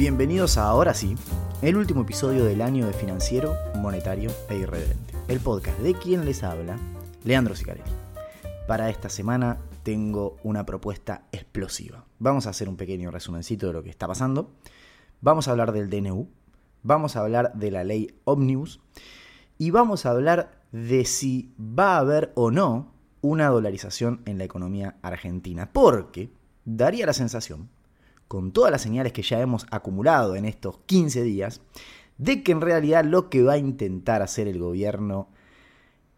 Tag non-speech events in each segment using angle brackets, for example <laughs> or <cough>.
Bienvenidos a Ahora sí, el último episodio del año de Financiero, Monetario e Irreverente. El podcast de quien les habla, Leandro Sicarelli. Para esta semana tengo una propuesta explosiva. Vamos a hacer un pequeño resumencito de lo que está pasando. Vamos a hablar del DNU, vamos a hablar de la ley Omnibus y vamos a hablar de si va a haber o no una dolarización en la economía argentina. Porque daría la sensación, con todas las señales que ya hemos acumulado en estos 15 días, de que en realidad lo que va a intentar hacer el gobierno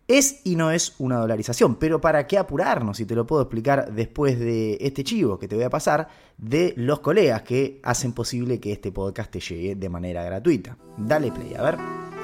es y no es una dolarización. Pero ¿para qué apurarnos? Y te lo puedo explicar después de este chivo que te voy a pasar de los colegas que hacen posible que este podcast te llegue de manera gratuita. Dale play, a ver.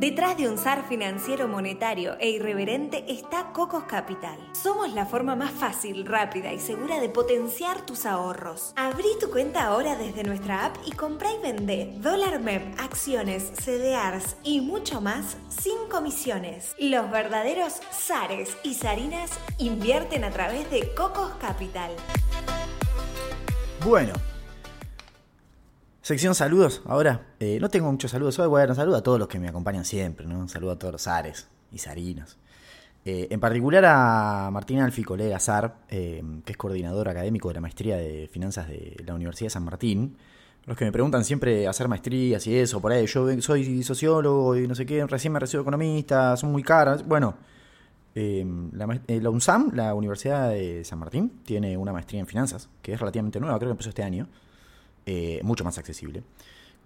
Detrás de un SAR financiero monetario e irreverente está Cocos Capital. Somos la forma más fácil, rápida y segura de potenciar tus ahorros. Abrí tu cuenta ahora desde nuestra app y comprá y vende dólar MEP, acciones, CDRs y mucho más sin comisiones. Los verdaderos SARes y SARINAS invierten a través de Cocos Capital. Bueno, Sección saludos. Ahora, eh, no tengo muchos saludos hoy. Bueno, saludo a todos los que me acompañan siempre, ¿no? Saludo a todos los Ares y Sarinos. Eh, en particular a Martín Alfi, colega SAR, eh, que es coordinador académico de la maestría de finanzas de la Universidad de San Martín. Los que me preguntan siempre hacer maestrías y eso, por ahí, yo soy sociólogo y no sé qué, recién me recibo economista, son muy caras. Bueno, la, la, UNSAM, la Universidad de San Martín, tiene una maestría en finanzas, que es relativamente nueva, creo que empezó este año. Eh, mucho más accesible,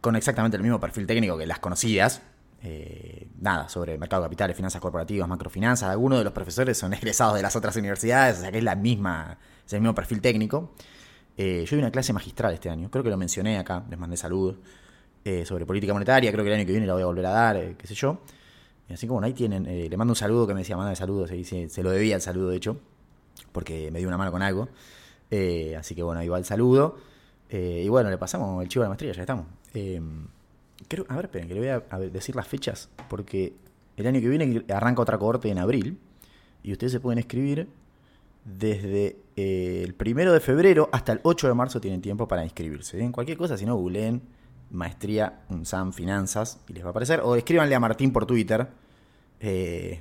con exactamente el mismo perfil técnico que las conocidas. Eh, nada, sobre mercado de capitales, finanzas corporativas, macrofinanzas. Algunos de los profesores son <laughs> egresados de las otras universidades, o sea que es la misma, es el mismo perfil técnico. Eh, yo di una clase magistral este año, creo que lo mencioné acá, les mandé saludos, sobre política monetaria, creo que el año que viene la voy a volver a dar, qué sé yo. Así como ahí tienen, le mando un saludo que me decía, manda el saludo, se, se, lo debía el saludo de hecho, porque me dio una mano con algo. así que bueno, ahí va el saludo. Eh, y bueno, le pasamos el chivo de la maestría, ya estamos. Eh, creo, a ver, esperen, que le voy a, decir las fechas, porque el año que viene arranca otra cohorte en abril, y ustedes se pueden escribir desde eh, el primero de febrero hasta el 8 de marzo tienen tiempo para inscribirse. En cualquier cosa, si no, googleen maestría UNSAM Finanzas y les va a aparecer. O escríbanle a Martín por Twitter.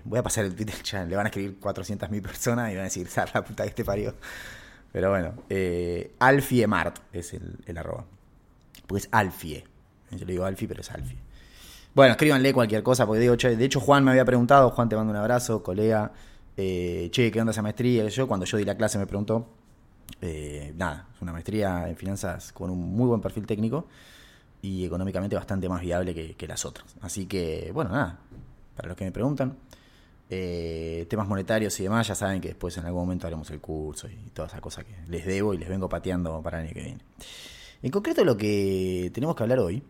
voy a pasar el Twitter, <laughs> le van a escribir 400.000 personas y van a decir, la puta que este parió. Pero bueno, eh, Alfiemart es el, el, arroba. Pues Alfie. Yo le digo Alfie, pero es Alfie. Bueno, escríbanle cualquier cosa, porque digo, de hecho Juan me había preguntado, Juan te mando un abrazo, colega, eh, che, ¿qué onda esa maestría? Yo cuando yo di la clase me preguntó, eh, nada, es una maestría en finanzas con un muy buen perfil técnico y económicamente bastante más viable que, que las otras. Así que, bueno, nada, para los que me preguntan, eh, temas monetarios y demás, ya saben que después en algún momento haremos el curso y toda esa cosa que les debo y les vengo pateando para el año que viene. En concreto lo que tenemos que hablar hoy,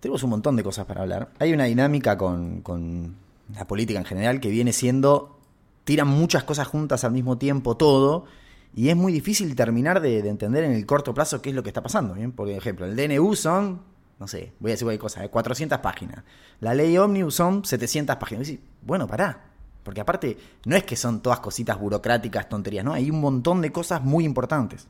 tenemos un montón de cosas para hablar. Hay una dinámica con, la política en general que viene siendo, tiran muchas cosas juntas al mismo tiempo, todo, y es muy difícil terminar de, entender en el corto plazo qué es lo que está pasando. ¿bien? Por ejemplo, el DNU son no sé, voy a decir cualquier cosa, 400 ¿eh? páginas. La ley Omnibus son 700 páginas. bueno, pará. Porque aparte, no es que son todas cositas burocráticas, tonterías, ¿no? Hay un montón de cosas muy importantes.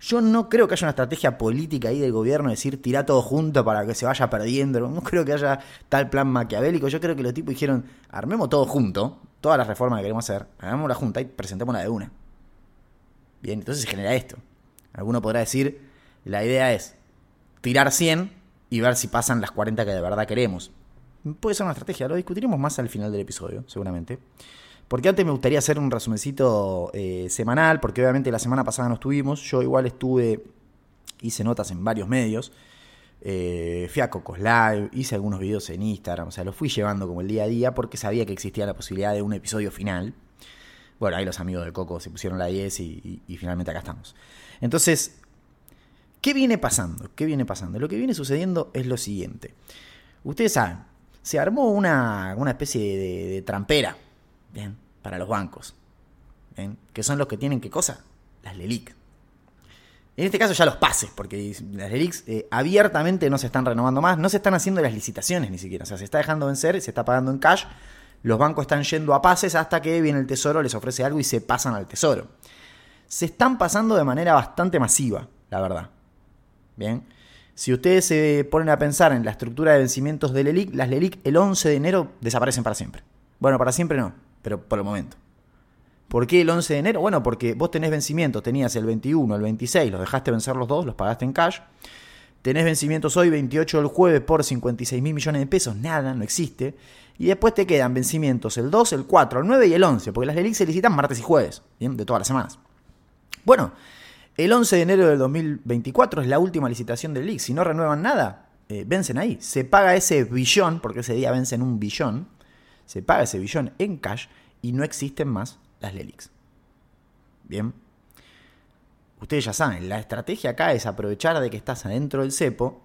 Yo no creo que haya una estrategia política ahí del gobierno de decir tirá todo junto para que se vaya perdiendo. No creo que haya tal plan maquiavélico. Yo creo que los tipos dijeron, armemos todo junto, todas las reformas que queremos hacer, hagamos la junta y presentémosla de una. Bien, entonces se genera esto. Alguno podrá decir, la idea es tirar 100 y ver si pasan las 40 que de verdad queremos. Puede ser una estrategia, lo discutiremos más al final del episodio, seguramente. Porque antes me gustaría hacer un resumencito eh, semanal, porque obviamente la semana pasada no estuvimos. Yo igual estuve, hice notas en varios medios. Eh, fui a Cocos Live, hice algunos videos en Instagram, o sea, lo fui llevando como el día a día porque sabía que existía la posibilidad de un episodio final. Bueno, ahí los amigos de Coco se pusieron la 10 y finalmente acá estamos. Entonces, ¿Qué viene pasando? ¿Qué viene pasando? Lo que viene sucediendo es lo siguiente. Ustedes saben, se armó una, especie de, trampera, ¿bien? Para los bancos, ¿bien? Que son los que tienen, ¿qué cosa? Las LELIC. En este caso ya los pases, porque las LELIC eh, abiertamente no se están renovando más, no se están haciendo las licitaciones ni siquiera, o sea, se está dejando vencer, se está pagando en cash, los bancos están yendo a pases hasta que viene el tesoro, les ofrece algo y se pasan al tesoro. Se están pasando de manera bastante masiva, la verdad. Bien. Si ustedes se ponen a pensar en la estructura de vencimientos del LELIC, las LELIC el 11 de enero desaparecen para siempre. Bueno, para siempre no, pero por el momento. ¿Por qué el 11 de enero? Bueno, porque vos tenés vencimientos, tenías el 21, el 26, los dejaste vencer los dos, los pagaste en cash. Tenés vencimientos hoy, 28 del jueves, por 56 mil millones de pesos, nada, no existe. Y después te quedan vencimientos el 2, el 4, el 9 y el 11, porque las LELIC se licitan martes y jueves, de todas las semanas. Bueno, el 11 de enero del 2024 es la última licitación del LELIC. Si no renuevan nada, eh, vencen ahí. Se paga ese billón, porque ese día vencen un billón, se paga ese billón en cash y no existen más las LELIX. Bien. Ustedes ya saben, la estrategia acá es aprovechar de que estás adentro del cepo,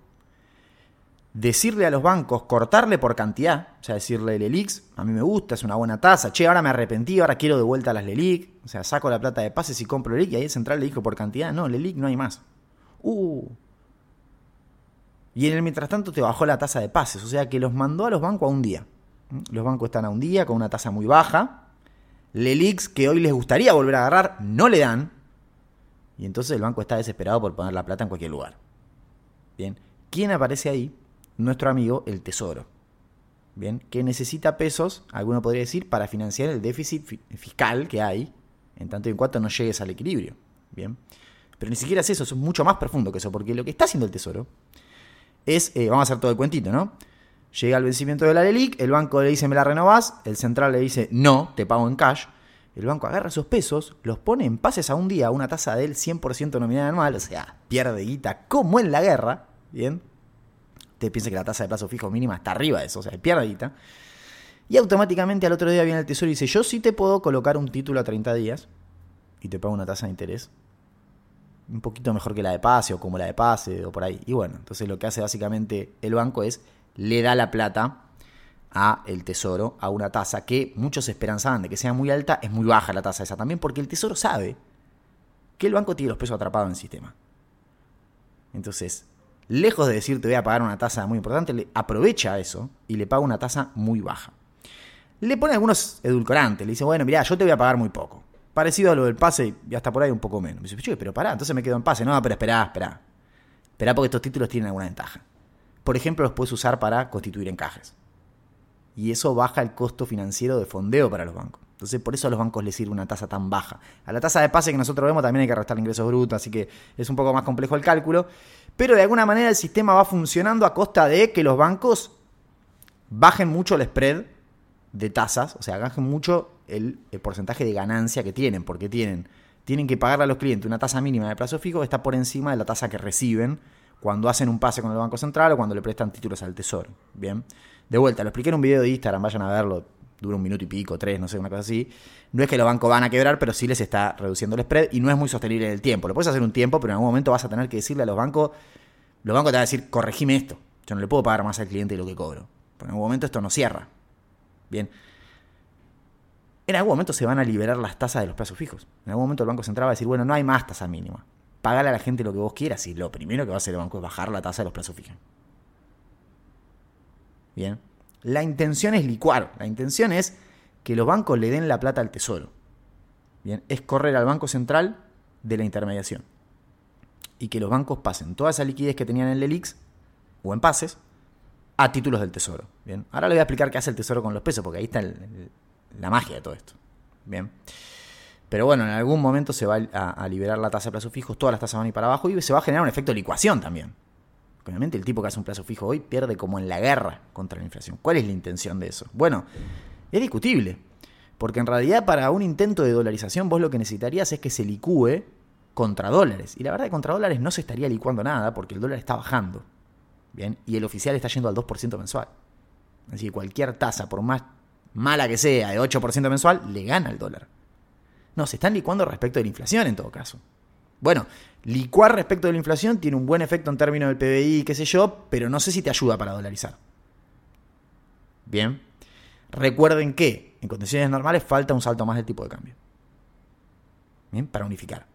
decirle a los bancos, cortarle por cantidad, o sea, decirle LELIX, a mí me gusta, es una buena tasa, che, ahora me arrepentí, ahora quiero de vuelta las LELIC, o sea, saco la plata de pases y compro LELIC y ahí el central le dijo por cantidad, no, LELIC no hay más. Uh. Y en el mientras tanto te bajó la tasa de pases, o sea que los mandó a los bancos a un día. Los bancos están a un día con una tasa muy baja, Lelix que hoy les gustaría volver a agarrar, no le dan. Y entonces el banco está desesperado por poner la plata en cualquier lugar. Bien, ¿quién aparece ahí? Nuestro amigo el Tesoro. Bien, que necesita pesos, alguno podría decir, para financiar el déficit fiscal que hay, en tanto y en cuanto no llegues al equilibrio. Bien, pero ni siquiera es eso, es mucho más profundo que eso, porque lo que está haciendo el Tesoro es, eh, vamos a hacer todo el cuentito, ¿no? Llega el vencimiento de la LELIC, el banco le dice me la renovás, el central le dice no, te pago en cash. El banco agarra esos pesos, los pone en pases a un día a una tasa del 100% nominal anual, o sea, pierde guita como en la guerra, ¿bien? Te piensa que la tasa de plazo fijo mínima está arriba de eso, o sea, pierde guita. Y automáticamente al otro día viene el tesoro y dice, yo sí te puedo colocar un título a 30 días y te pago una tasa de interés un poquito mejor que la de pase o como la de pase o por ahí. Y bueno, entonces lo que hace básicamente el banco es le da la plata a el tesoro a una tasa que muchos esperanzaban de que sea muy alta, es muy baja la tasa esa también, porque el tesoro sabe que el banco tiene los pesos atrapados en el sistema. Entonces, lejos de decir te voy a pagar una tasa muy importante, aprovecha eso y le paga una tasa muy baja. Le pone algunos edulcorantes, le dice, bueno, mira, yo te voy a pagar muy poco. Parecido a lo del pase y hasta por ahí un poco menos. Me dice, pero pará, entonces me quedo en pase. No, pero espera, espera. Espera porque estos títulos tienen alguna ventaja por ejemplo, los puedes usar para constituir encajes. Y eso baja el costo financiero de fondeo para los bancos. Entonces, por eso a los bancos les sirve una tasa tan baja. A la tasa de pase que nosotros vemos también hay que restar ingresos brutos, así que es un poco más complejo el cálculo. Pero de alguna manera el sistema va funcionando a costa de que los bancos bajen mucho el spread de tasas, o sea, bajen mucho el, porcentaje de ganancia que tienen, porque tienen, tienen que pagarle a los clientes una tasa mínima de plazo fijo que está por encima de la tasa que reciben cuando hacen un pase con el Banco Central o cuando le prestan títulos al Tesoro. Bien. De vuelta, lo expliqué en un video de Instagram, vayan a verlo, dura un minuto y pico, tres, no sé, una cosa así. No es que los bancos van a quebrar, pero sí les está reduciendo el spread y no es muy sostenible en el tiempo. Lo puedes hacer un tiempo, pero en algún momento vas a tener que decirle a los bancos, los bancos te van a decir, corregime esto. Yo no le puedo pagar más al cliente de lo que cobro. Porque en algún momento esto no cierra. Bien. En algún momento se van a liberar las tasas de los plazos fijos. En algún momento el Banco Central va a decir, bueno, no hay más tasa mínima pagale a la gente lo que vos quieras y lo primero que va a hacer el banco es bajar la tasa de los plazos fijos. Bien. La intención es licuar. La intención es que los bancos le den la plata al tesoro. Bien. Es correr al Banco Central de la intermediación. Y que los bancos pasen toda esa liquidez que tenían en el o en pases a títulos del tesoro. Bien. Ahora le voy a explicar qué hace el tesoro con los pesos, porque ahí está la magia de todo esto. Bien. Pero bueno, en algún momento se va a, liberar la tasa de plazos fijos, todas las tasas van a ir para abajo y se va a generar un efecto de licuación también. Obviamente el tipo que hace un plazo fijo hoy pierde como en la guerra contra la inflación. ¿Cuál es la intención de eso? Bueno, es discutible. Porque en realidad para un intento de dolarización vos lo que necesitarías es que se licúe contra dólares. Y la verdad contra dólares no se estaría licuando nada porque el dólar está bajando. Bien, y el oficial está yendo al 2% mensual. Así que cualquier tasa, por más mala que sea, de 8% mensual, le gana al dólar. No, se están licuando respecto de la inflación en todo caso. Bueno, licuar respecto de la inflación tiene un buen efecto en términos del PBI, qué sé yo, pero no sé si te ayuda para dolarizar. Bien. Recuerden que en condiciones normales falta un salto más del tipo de cambio. Bien, para unificar.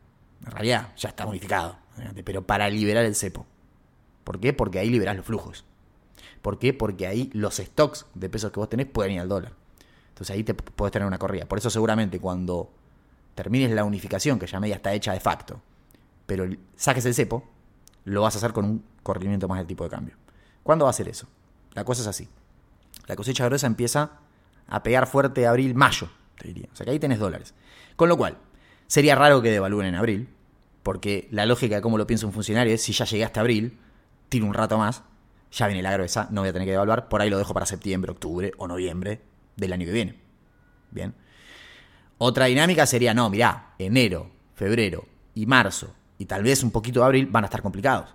En realidad ya está unificado, pero para liberar el cepo. ¿Por qué? Porque ahí liberás los flujos. ¿Por qué? Porque ahí los stocks de pesos que vos tenés pueden ir al dólar. Entonces ahí te puedes tener una corrida. Por eso seguramente cuando termines la unificación, que ya media está hecha de facto, pero saques el cepo, lo vas a hacer con un corrimiento más del tipo de cambio. ¿Cuándo va a ser eso? La cosa es así. La cosecha gruesa empieza a pegar fuerte abril, mayo, te diría. O sea que ahí tenés dólares. Con lo cual, sería raro que devalúen en abril, porque la lógica de cómo lo piensa un funcionario es si ya llegué hasta abril, tiro un rato más, ya viene la gruesa, no voy a tener que devaluar, por ahí lo dejo para septiembre, octubre o noviembre del año que viene. Bien. Otra dinámica sería, no, mirá, enero, febrero y marzo y tal vez un poquito de abril van a estar complicados.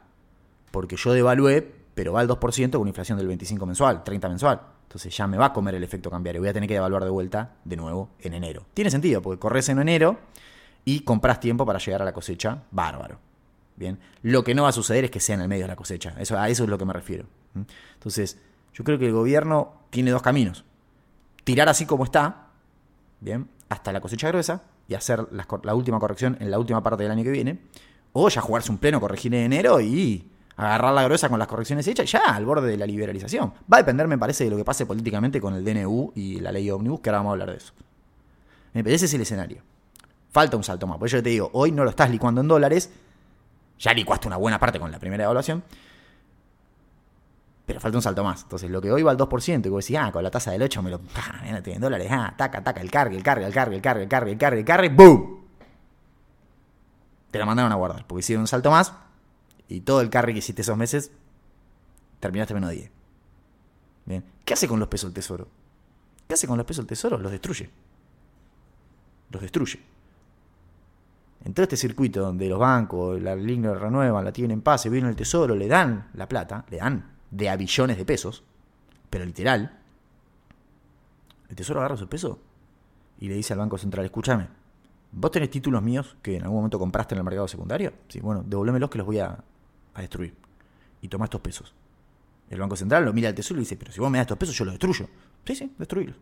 Porque yo devalué, pero va al 2% con una inflación del 25 mensual, 30 mensual. Entonces ya me va a comer el efecto cambiario. Voy a tener que devaluar de vuelta de nuevo en enero. Tiene sentido, porque corres en enero y compras tiempo para llegar a la cosecha bárbaro. Bien. Lo que no va a suceder es que sea en el medio de la cosecha. Eso, a eso es lo que me refiero. Entonces, yo creo que el gobierno tiene dos caminos. Tirar así como está, bien, hasta la cosecha gruesa y hacer la, última corrección en la última parte del año que viene. O ya jugarse un pleno, corregir en enero y agarrar la gruesa con las correcciones hechas, ya al borde de la liberalización. Va a depender, me parece, de lo que pase políticamente con el DNU y la ley Omnibus, que ahora vamos a hablar de eso. Me parece ese es el escenario. Falta un salto más. Por eso te digo, hoy no lo estás licuando en dólares, ya licuaste una buena parte con la primera evaluación, pero falta un salto más. Entonces, lo que hoy va al 2%, y vos decís, ah, con la tasa del 8 me lo. Ah, en dólares, ah, taca, taca, el cargue, el cargue, el cargue, el cargue, el cargue, el cargue, el cargue, ¡boom! La mandaron a guardar, porque hicieron un salto más, y todo el carry que hiciste esos meses, terminaste menos 10. Bien. ¿Qué hace con los pesos el tesoro? ¿Qué hace con los pesos el tesoro? Los destruye. Los destruye. En todo este circuito donde los bancos, la línea renuevan, la tienen en paz, viene el tesoro, le dan la plata, le dan de a billones de pesos, pero literal, el Tesoro agarra su peso y le dice al Banco Central, escúchame, ¿vos tenés títulos míos que en algún momento compraste en el mercado secundario? Sí, bueno, devolvémelos que los voy a, destruir. Y toma estos pesos. El Banco Central lo mira al Tesoro y dice, pero si vos me das estos pesos, yo los destruyo. Sí, sí, destruirlos.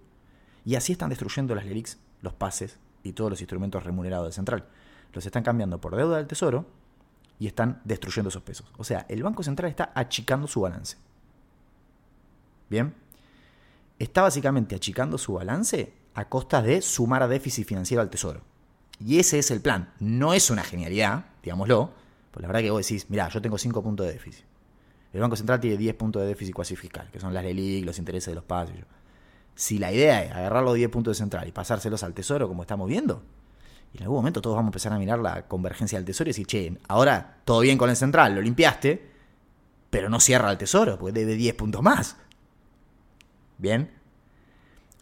Y así están destruyendo las LELIX, los pases y todos los instrumentos remunerados del Central. Los están cambiando por deuda del Tesoro y están destruyendo esos pesos. O sea, el Banco Central está achicando su balance. Bien. Está básicamente achicando su balance a costa de sumar a déficit financiero al Tesoro. Y ese es el plan. No es una genialidad, digámoslo, pues la verdad que vos decís, mira, yo tengo 5 puntos de déficit. El Banco Central tiene 10 puntos de déficit cuasi fiscal, que son las LELIC, los intereses de los pasos. Si la idea es agarrar los 10 puntos de central y pasárselos al Tesoro como estamos viendo, y en algún momento todos vamos a empezar a mirar la convergencia del tesoro y decir, che, ahora todo bien con el central, lo limpiaste, pero no cierra el tesoro, porque debe 10 puntos más. Bien.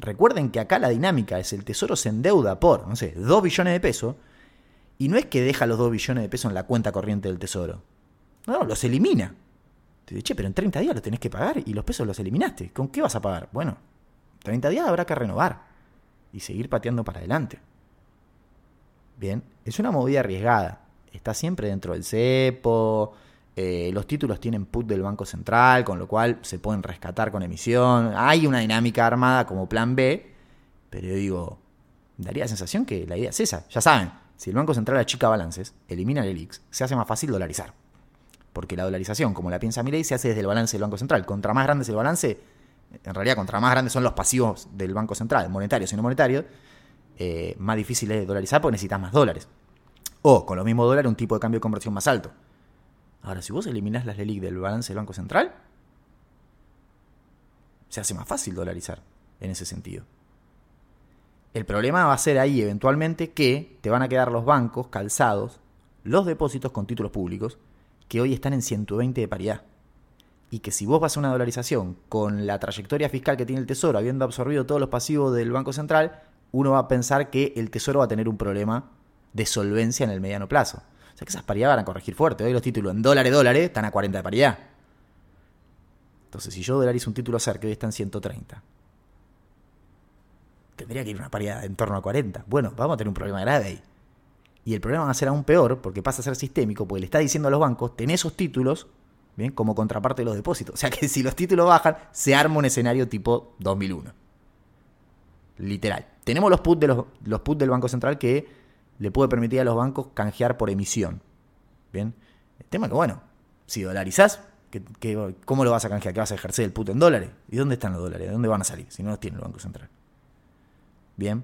Recuerden que acá la dinámica es el tesoro se endeuda por, no sé, 2 billones de pesos, y no es que deja los 2 billones de pesos en la cuenta corriente del tesoro. No, los elimina. Te dice, che, pero en 30 días lo tenés que pagar y los pesos los eliminaste. ¿Con qué vas a pagar? Bueno, 30 días habrá que renovar y seguir pateando para adelante. Bien, es una movida arriesgada. Está siempre dentro del cepo. Eh, los títulos tienen put del Banco Central, con lo cual se pueden rescatar con emisión. Hay una dinámica armada como plan B, pero yo digo, daría la sensación que la idea es esa. Ya saben, si el Banco Central achica balances, elimina el ELIX, se hace más fácil dolarizar. Porque la dolarización, como la piensa Milei, se hace desde el balance del Banco Central. Contra más grande es el balance, en realidad contra más grandes son los pasivos del Banco Central, monetarios y no monetarios, eh, más difícil de dolarizar porque necesitas más dólares. O con los mismos dólares un tipo de cambio de conversión más alto. Ahora, si vos eliminás las LELIC del balance del Banco Central, se hace más fácil dolarizar en ese sentido. El problema va a ser ahí eventualmente que te van a quedar los bancos calzados, los depósitos con títulos públicos, que hoy están en 120 de paridad. Y que si vos vas a una dolarización con la trayectoria fiscal que tiene el Tesoro, habiendo absorbido todos los pasivos del Banco Central, uno va a pensar que el Tesoro va a tener un problema de solvencia en el mediano plazo. O sea que esas paridades van a corregir fuerte. Hoy los títulos en dólares, dólares, están a 40 de paridad. Entonces, si yo dolarizo un título cerca, hoy está en 130. Tendría que ir una paridad en torno a 40. Bueno, vamos a tener un problema grave ahí. Y el problema va a ser aún peor porque pasa a ser sistémico, porque le está diciendo a los bancos, tenés esos títulos, ¿bien? Como contraparte de los depósitos. O sea que si los títulos bajan, se arma un escenario tipo 2001. Literal. Tenemos los puts, los, los puts del Banco Central que le puede permitir a los bancos canjear por emisión. Bien. El tema es que, bueno, si dolarizás, cómo lo vas a canjear? ¿Que vas a ejercer el put en dólares? ¿Y dónde están los dólares? ¿De dónde van a salir? Si no los tiene el Banco Central. Bien.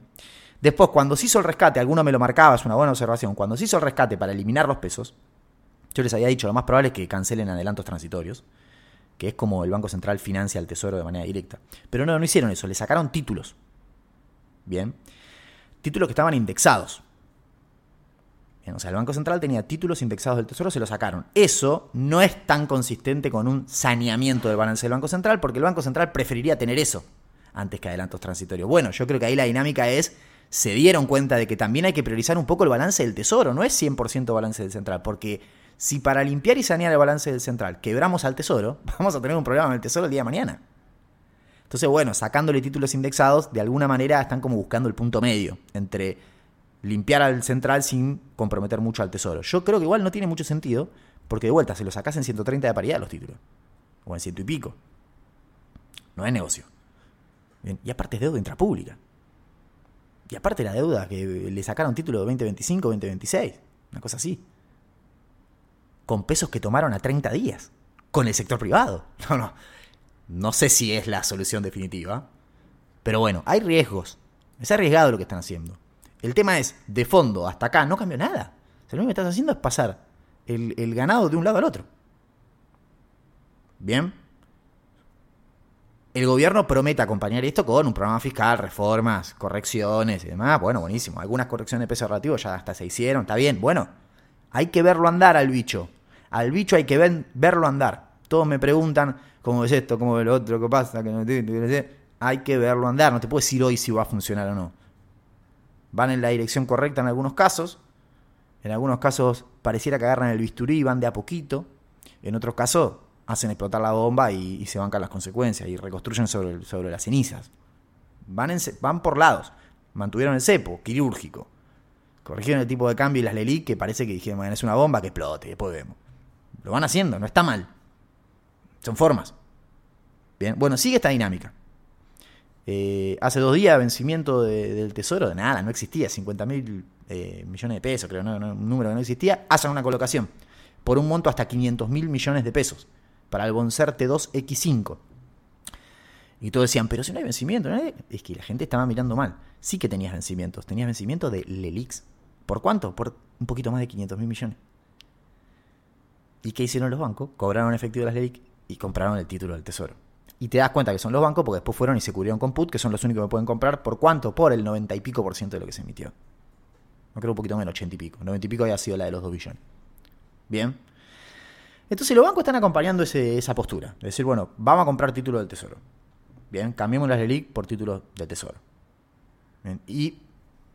Después, cuando se hizo el rescate, alguno me lo marcaba, es una buena observación, cuando se hizo el rescate para eliminar los pesos, Yo les había dicho, lo más probable es que cancelen adelantos transitorios, que es como el Banco Central financia al Tesoro de manera directa. Pero no, no hicieron eso, le sacaron títulos. Bien. Títulos que estaban indexados. O sea, el Banco Central tenía títulos indexados del Tesoro, se los sacaron. Eso no es tan consistente con un saneamiento del balance del Banco Central, porque el Banco Central preferiría tener eso antes que adelantos transitorios. Bueno, yo creo que ahí la dinámica es, se dieron cuenta de que también hay que priorizar un poco el balance del Tesoro, no es 100% balance del Central, porque si para limpiar y sanear el balance del Central quebramos al Tesoro, <laughs> vamos a tener un problema en el Tesoro el día de mañana. Entonces, bueno, sacándole títulos indexados, de alguna manera están como buscando el punto medio entre limpiar al central sin comprometer mucho al tesoro. Yo creo que igual no tiene mucho sentido, porque de vuelta se lo sacas en 130 de paridad los títulos, o en ciento y pico. No es negocio. Y aparte es deuda intrapública. Y aparte la deuda que le sacaron título de 2025, 2026, una cosa así. Con pesos que tomaron a 30 días, con el sector privado. <laughs> No, no. No sé si es la solución definitiva. Pero bueno, hay riesgos. Es arriesgado lo que están haciendo. El tema es, de fondo hasta acá, no cambió nada. lo único que estás haciendo es pasar el, ganado de un lado al otro. Bien. El gobierno promete acompañar esto con un programa fiscal, reformas, correcciones y demás. Bueno, buenísimo. Algunas correcciones de peso relativo ya hasta se hicieron. Está bien. Bueno, hay que verlo andar al bicho. Al bicho hay que verlo andar. Todos me preguntan, cómo es esto, cómo es lo otro, qué pasa, hay que verlo andar, no te puedo decir hoy si va a funcionar o no. Van en la dirección correcta en algunos casos, en algunos casos pareciera que agarran el bisturí y van de a poquito, en otros casos hacen explotar la bomba y, se bancan las consecuencias y reconstruyen sobre, sobre las cenizas. Van, van por lados, mantuvieron el cepo quirúrgico, corrigieron el tipo de cambio y las LELIC que parece que dijeron, bueno, es una bomba que explote, después vemos. Lo van haciendo, no está mal. Son formas. Bien, bueno, sigue esta dinámica. Eh, hace dos días, vencimiento del tesoro, de nada, no existía, 50 mil eh, millones de pesos, creo, un número que no existía, hacen una colocación por un monto hasta 500 mil millones de pesos para el Boncer T2X5. Y todos decían, pero si no hay vencimiento, es que la gente estaba mirando mal. Sí que tenías vencimientos, tenías vencimiento de Lelix. ¿Por cuánto? Por un poquito más de 500 mil millones. ¿Y qué hicieron los bancos? Cobraron efectivo las Lelix y compraron el título del tesoro. Y te das cuenta que son los bancos porque después fueron y se cubrieron con put, que son los únicos que pueden comprar. ¿Por cuánto? Por el 90 y pico por ciento de lo que se emitió. No creo un poquito menos, 80 y pico. 90 y pico había sido la de los 2 billones. Bien. Entonces los bancos están acompañando esa postura. De decir, bueno, vamos a comprar título del tesoro. Bien, cambiemos las LELIC por títulos del tesoro. Y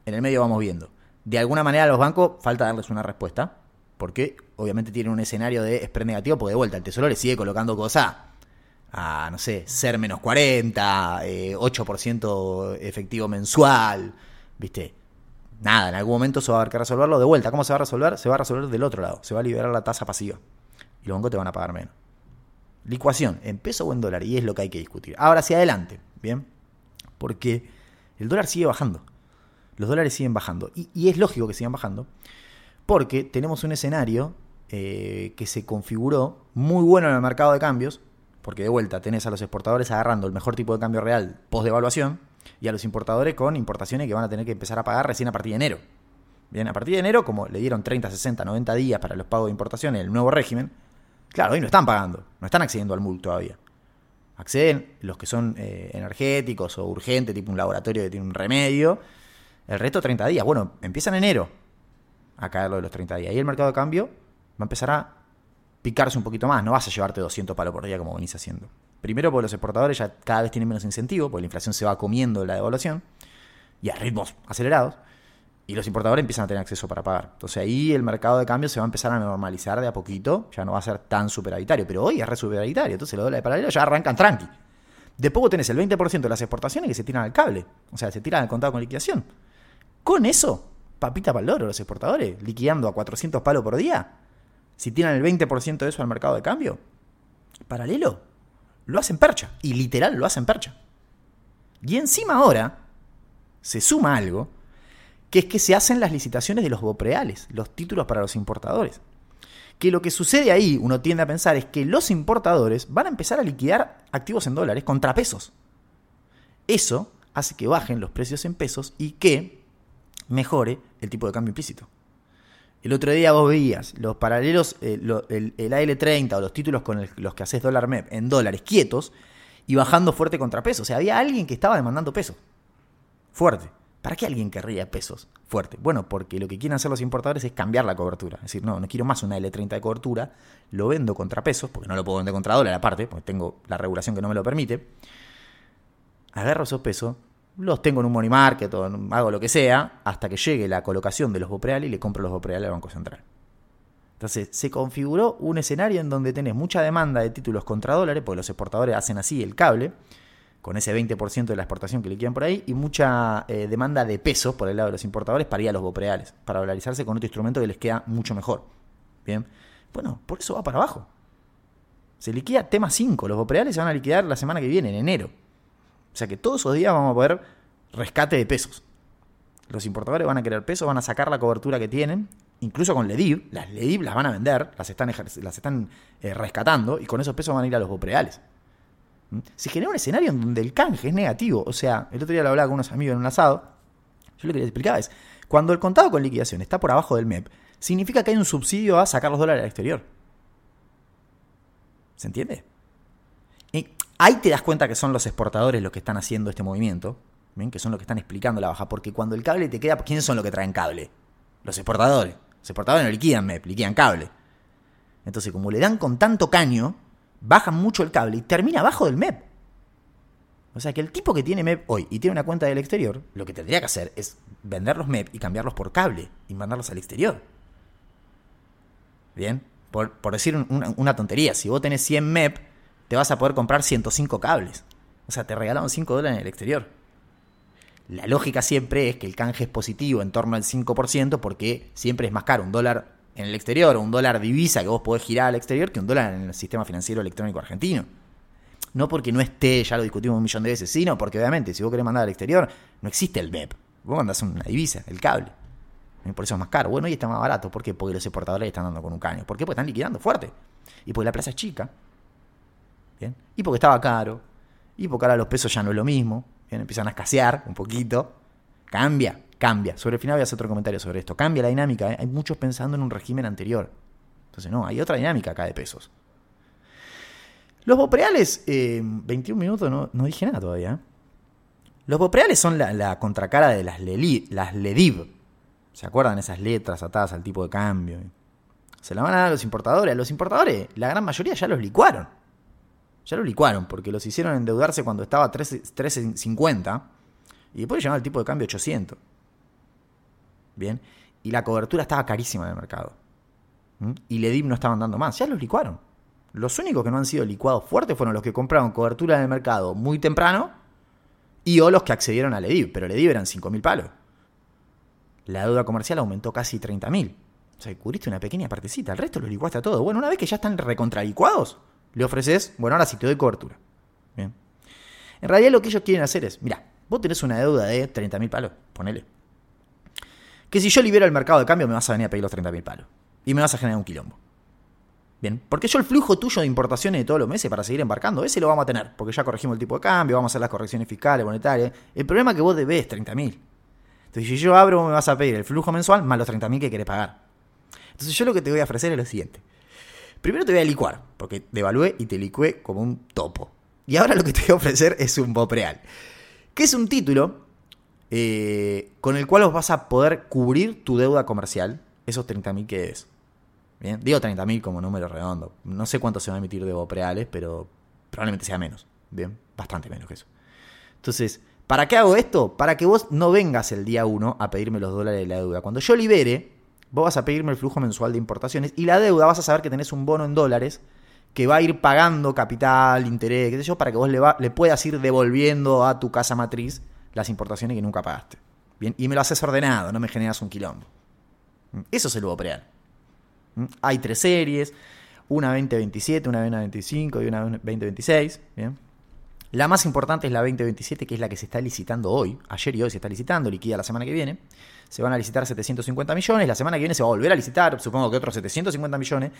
en el medio vamos viendo. De alguna manera a los bancos falta darles una respuesta porque obviamente tiene un escenario de spread negativo, porque de vuelta el tesoro le sigue colocando cosas a, no sé, ser menos 40, 8% eh, efectivo mensual, ¿viste? Nada, en algún momento se va a haber que resolverlo de vuelta. ¿Cómo se va a resolver? Se va a resolver del otro lado, se va a liberar la tasa pasiva y los bancos te van a pagar menos. Licuación, en peso o en dólar, y es lo que hay que discutir. Ahora hacia adelante, ¿bien? Porque el dólar sigue bajando. Los dólares siguen bajando. Y, y es lógico que sigan bajando, porque tenemos un escenario eh, que se configuró muy bueno en el mercado de cambios, porque de vuelta tenés a los exportadores agarrando el mejor tipo de cambio real post devaluación y a los importadores con importaciones que van a tener que empezar a pagar recién a partir de enero. Bien, a partir de enero, como le dieron 30, 60, 90 días para los pagos de importaciones, el nuevo régimen, claro, hoy no están pagando, no están accediendo al MUL todavía. Acceden los que son eh, energéticos o urgentes, tipo un laboratorio que tiene un remedio. El resto 30 días. Bueno, empiezan en enero a caer lo de los 30 días. Y el mercado de cambio va a empezar a picarse un poquito más. No vas a llevarte 200 palos por día como venís haciendo. Primero porque los exportadores ya cada vez tienen menos incentivo, porque la inflación se va comiendo la devaluación y a ritmos acelerados. Y los importadores empiezan a tener acceso para pagar. Entonces ahí el mercado de cambio se va a empezar a normalizar de a poquito. Ya no va a ser tan superavitario. Pero hoy es re superavitario. Entonces los dólares paralelos ya arrancan tranqui. De poco tenés el 20% de las exportaciones que se tiran al cable. O sea, se tiran al contado con liquidación. Con eso papita para el oro los exportadores, liquidando a 400 palos por día. Si tienen el 20% de eso al mercado de cambio, paralelo, lo hacen percha. Y literal lo hacen percha. Y encima ahora se suma algo, que es que se hacen las licitaciones de los bopreales, los títulos para los importadores. Que lo que sucede ahí, uno tiende a pensar, es que los importadores van a empezar a liquidar activos en dólares contra pesos. Eso hace que bajen los precios en pesos y que mejore el tipo de cambio implícito. El otro día vos veías los paralelos, eh, el, AL30 o los títulos con los que haces dólar MEP en dólares quietos y bajando fuerte contra peso. O sea, había alguien que estaba demandando peso. Fuerte. ¿Para qué alguien querría pesos fuerte? Bueno, porque lo que quieren hacer los importadores es cambiar la cobertura. Es decir, no, no quiero más una L30 de cobertura, lo vendo contra pesos, porque no lo puedo vender contra dólar aparte, porque tengo la regulación que no me lo permite. Agarro esos pesos, los tengo en un money market o hago lo que sea, hasta que llegue la colocación de los bopreales y le compro los bopreales al Banco Central. Entonces, se configuró un escenario en donde tenés mucha demanda de títulos contra dólares, porque los exportadores hacen así el cable, con ese 20% de la exportación que le por ahí, y mucha eh, demanda de pesos por el lado de los importadores para ir a los bopreales, para dolarizarse con otro instrumento que les queda mucho mejor. Bien, bueno, por eso va para abajo. Se liquida tema 5, los bopreales se van a liquidar la semana que viene, en enero. O sea que todos esos días vamos a poder rescate de pesos. Los importadores van a querer pesos, van a sacar la cobertura que tienen, incluso con LEDIV, las LEDIV las van a vender, las están, las están eh, rescatando y con esos pesos van a ir a los bopreales. Se genera un escenario en donde el canje es negativo. O sea, el otro día lo hablaba con unos amigos en un asado. Yo lo que les explicaba es, cuando el contado con liquidación está por abajo del MEP, significa que hay un subsidio a sacar los dólares al exterior. ¿Se entiende? Ahí te das cuenta que son los exportadores los que están haciendo este movimiento, ¿ven? que son los que están explicando la baja, porque cuando el cable te queda, ¿quiénes son los que traen cable? Los exportadores. Los exportadores no liquidan MEP, liquidan cable. Entonces, como le dan con tanto caño, bajan mucho el cable y termina abajo del MEP. O sea que el tipo que tiene MEP hoy y tiene una cuenta del exterior, lo que tendría que hacer es vender los MEP y cambiarlos por cable y mandarlos al exterior. Bien, por, decir una, tontería, si vos tenés 100 MEP, te vas a poder comprar 105 cables. O sea, te regalaron 5 dólares en el exterior. La lógica siempre es que el canje es positivo en torno al 5% porque siempre es más caro un dólar en el exterior, o un dólar divisa que vos podés girar al exterior, que un dólar en el sistema financiero electrónico argentino. No porque no esté, ya lo discutimos un millón de veces, sino porque obviamente si vos querés mandar al exterior, no existe el MEP. Vos mandás una divisa, el cable. Por eso es más caro. Bueno, y está más barato. ¿Por qué? Porque los exportadores están dando con un caño. ¿Por qué? Porque están liquidando fuerte. Y porque la plaza es chica. Y porque estaba caro. Y porque ahora los pesos ya no es lo mismo. Empiezan a escasear un poquito. Cambia cambia. Sobre el final voy a hacer otro comentario sobre esto. Cambia la dinámica. ¿eh? Hay muchos pensando en un régimen anterior. Entonces, no, hay otra dinámica acá de pesos. Los bopreales, 21 eh, minutos, no, dije nada todavía. ¿eh? Los bopreales son la, contracara de las, las LEDIV. ¿Se acuerdan esas letras atadas al tipo de cambio? Se la van a dar a los importadores. A los importadores, la gran mayoría ya los licuaron. Ya los licuaron porque los hicieron endeudarse cuando estaba 13.50 y después llegaron al tipo de cambio 800. Bien. Y la cobertura estaba carísima en el mercado. ¿Mm? Y LEDIP no estaban dando más. Ya los licuaron. Los únicos que no han sido licuados fuertes fueron los que compraron cobertura en el mercado muy temprano y o los que accedieron a LEDIP. Pero LEDIP eran 5.000 palos. La deuda comercial aumentó casi 30.000. O sea, cubriste una pequeña partecita. El resto lo licuaste a todo. Bueno, una vez que ya están recontralicuados, le ofreces, bueno, ahora sí te doy cobertura. Bien. En realidad lo que ellos quieren hacer es, mira, vos tenés una deuda de 30.000 palos, ponele que si yo libero el mercado de cambio me vas a venir a pedir los 30.000 palos. Y me vas a generar un quilombo. Bien, porque yo el flujo tuyo de importaciones de todos los meses para seguir embarcando, ese lo vamos a tener, porque ya corregimos el tipo de cambio, vamos a hacer las correcciones fiscales, monetarias. El problema es que vos debés 30.000. Entonces, si yo abro, me vas a pedir el flujo mensual más los 30.000 que querés pagar. Entonces, yo lo que te voy a ofrecer es lo siguiente. Primero te voy a licuar, porque devalué y te licué como un topo. Y ahora lo que te voy a ofrecer es un real. que es un título eh, con el cual os vas a poder cubrir tu deuda comercial, esos 30.000 que es. Bien, digo 30.000 como número redondo. No sé cuánto se va a emitir de preales, pero probablemente sea menos. Bien, bastante menos que eso. Entonces, ¿para qué hago esto? Para que vos no vengas el día 1 a pedirme los dólares de la deuda. Cuando yo libere, vos vas a pedirme el flujo mensual de importaciones y la deuda vas a saber que tenés un bono en dólares que va a ir pagando capital, interés, qué sé yo, para que vos le, le puedas ir devolviendo a tu casa matriz las importaciones que nunca pagaste. Bien, y me lo haces ordenado, no me generas un quilombo. ¿Mm? Eso es el Bopreal. ¿Mm? Hay tres series, una 2027, una 2025 y una 2026. Bien. La más importante es la 2027, que es la que se está licitando hoy. Ayer y hoy se está licitando, liquida la semana que viene. Se van a licitar 750 millones. La semana que viene se va a volver a licitar, supongo que otros 750 millones.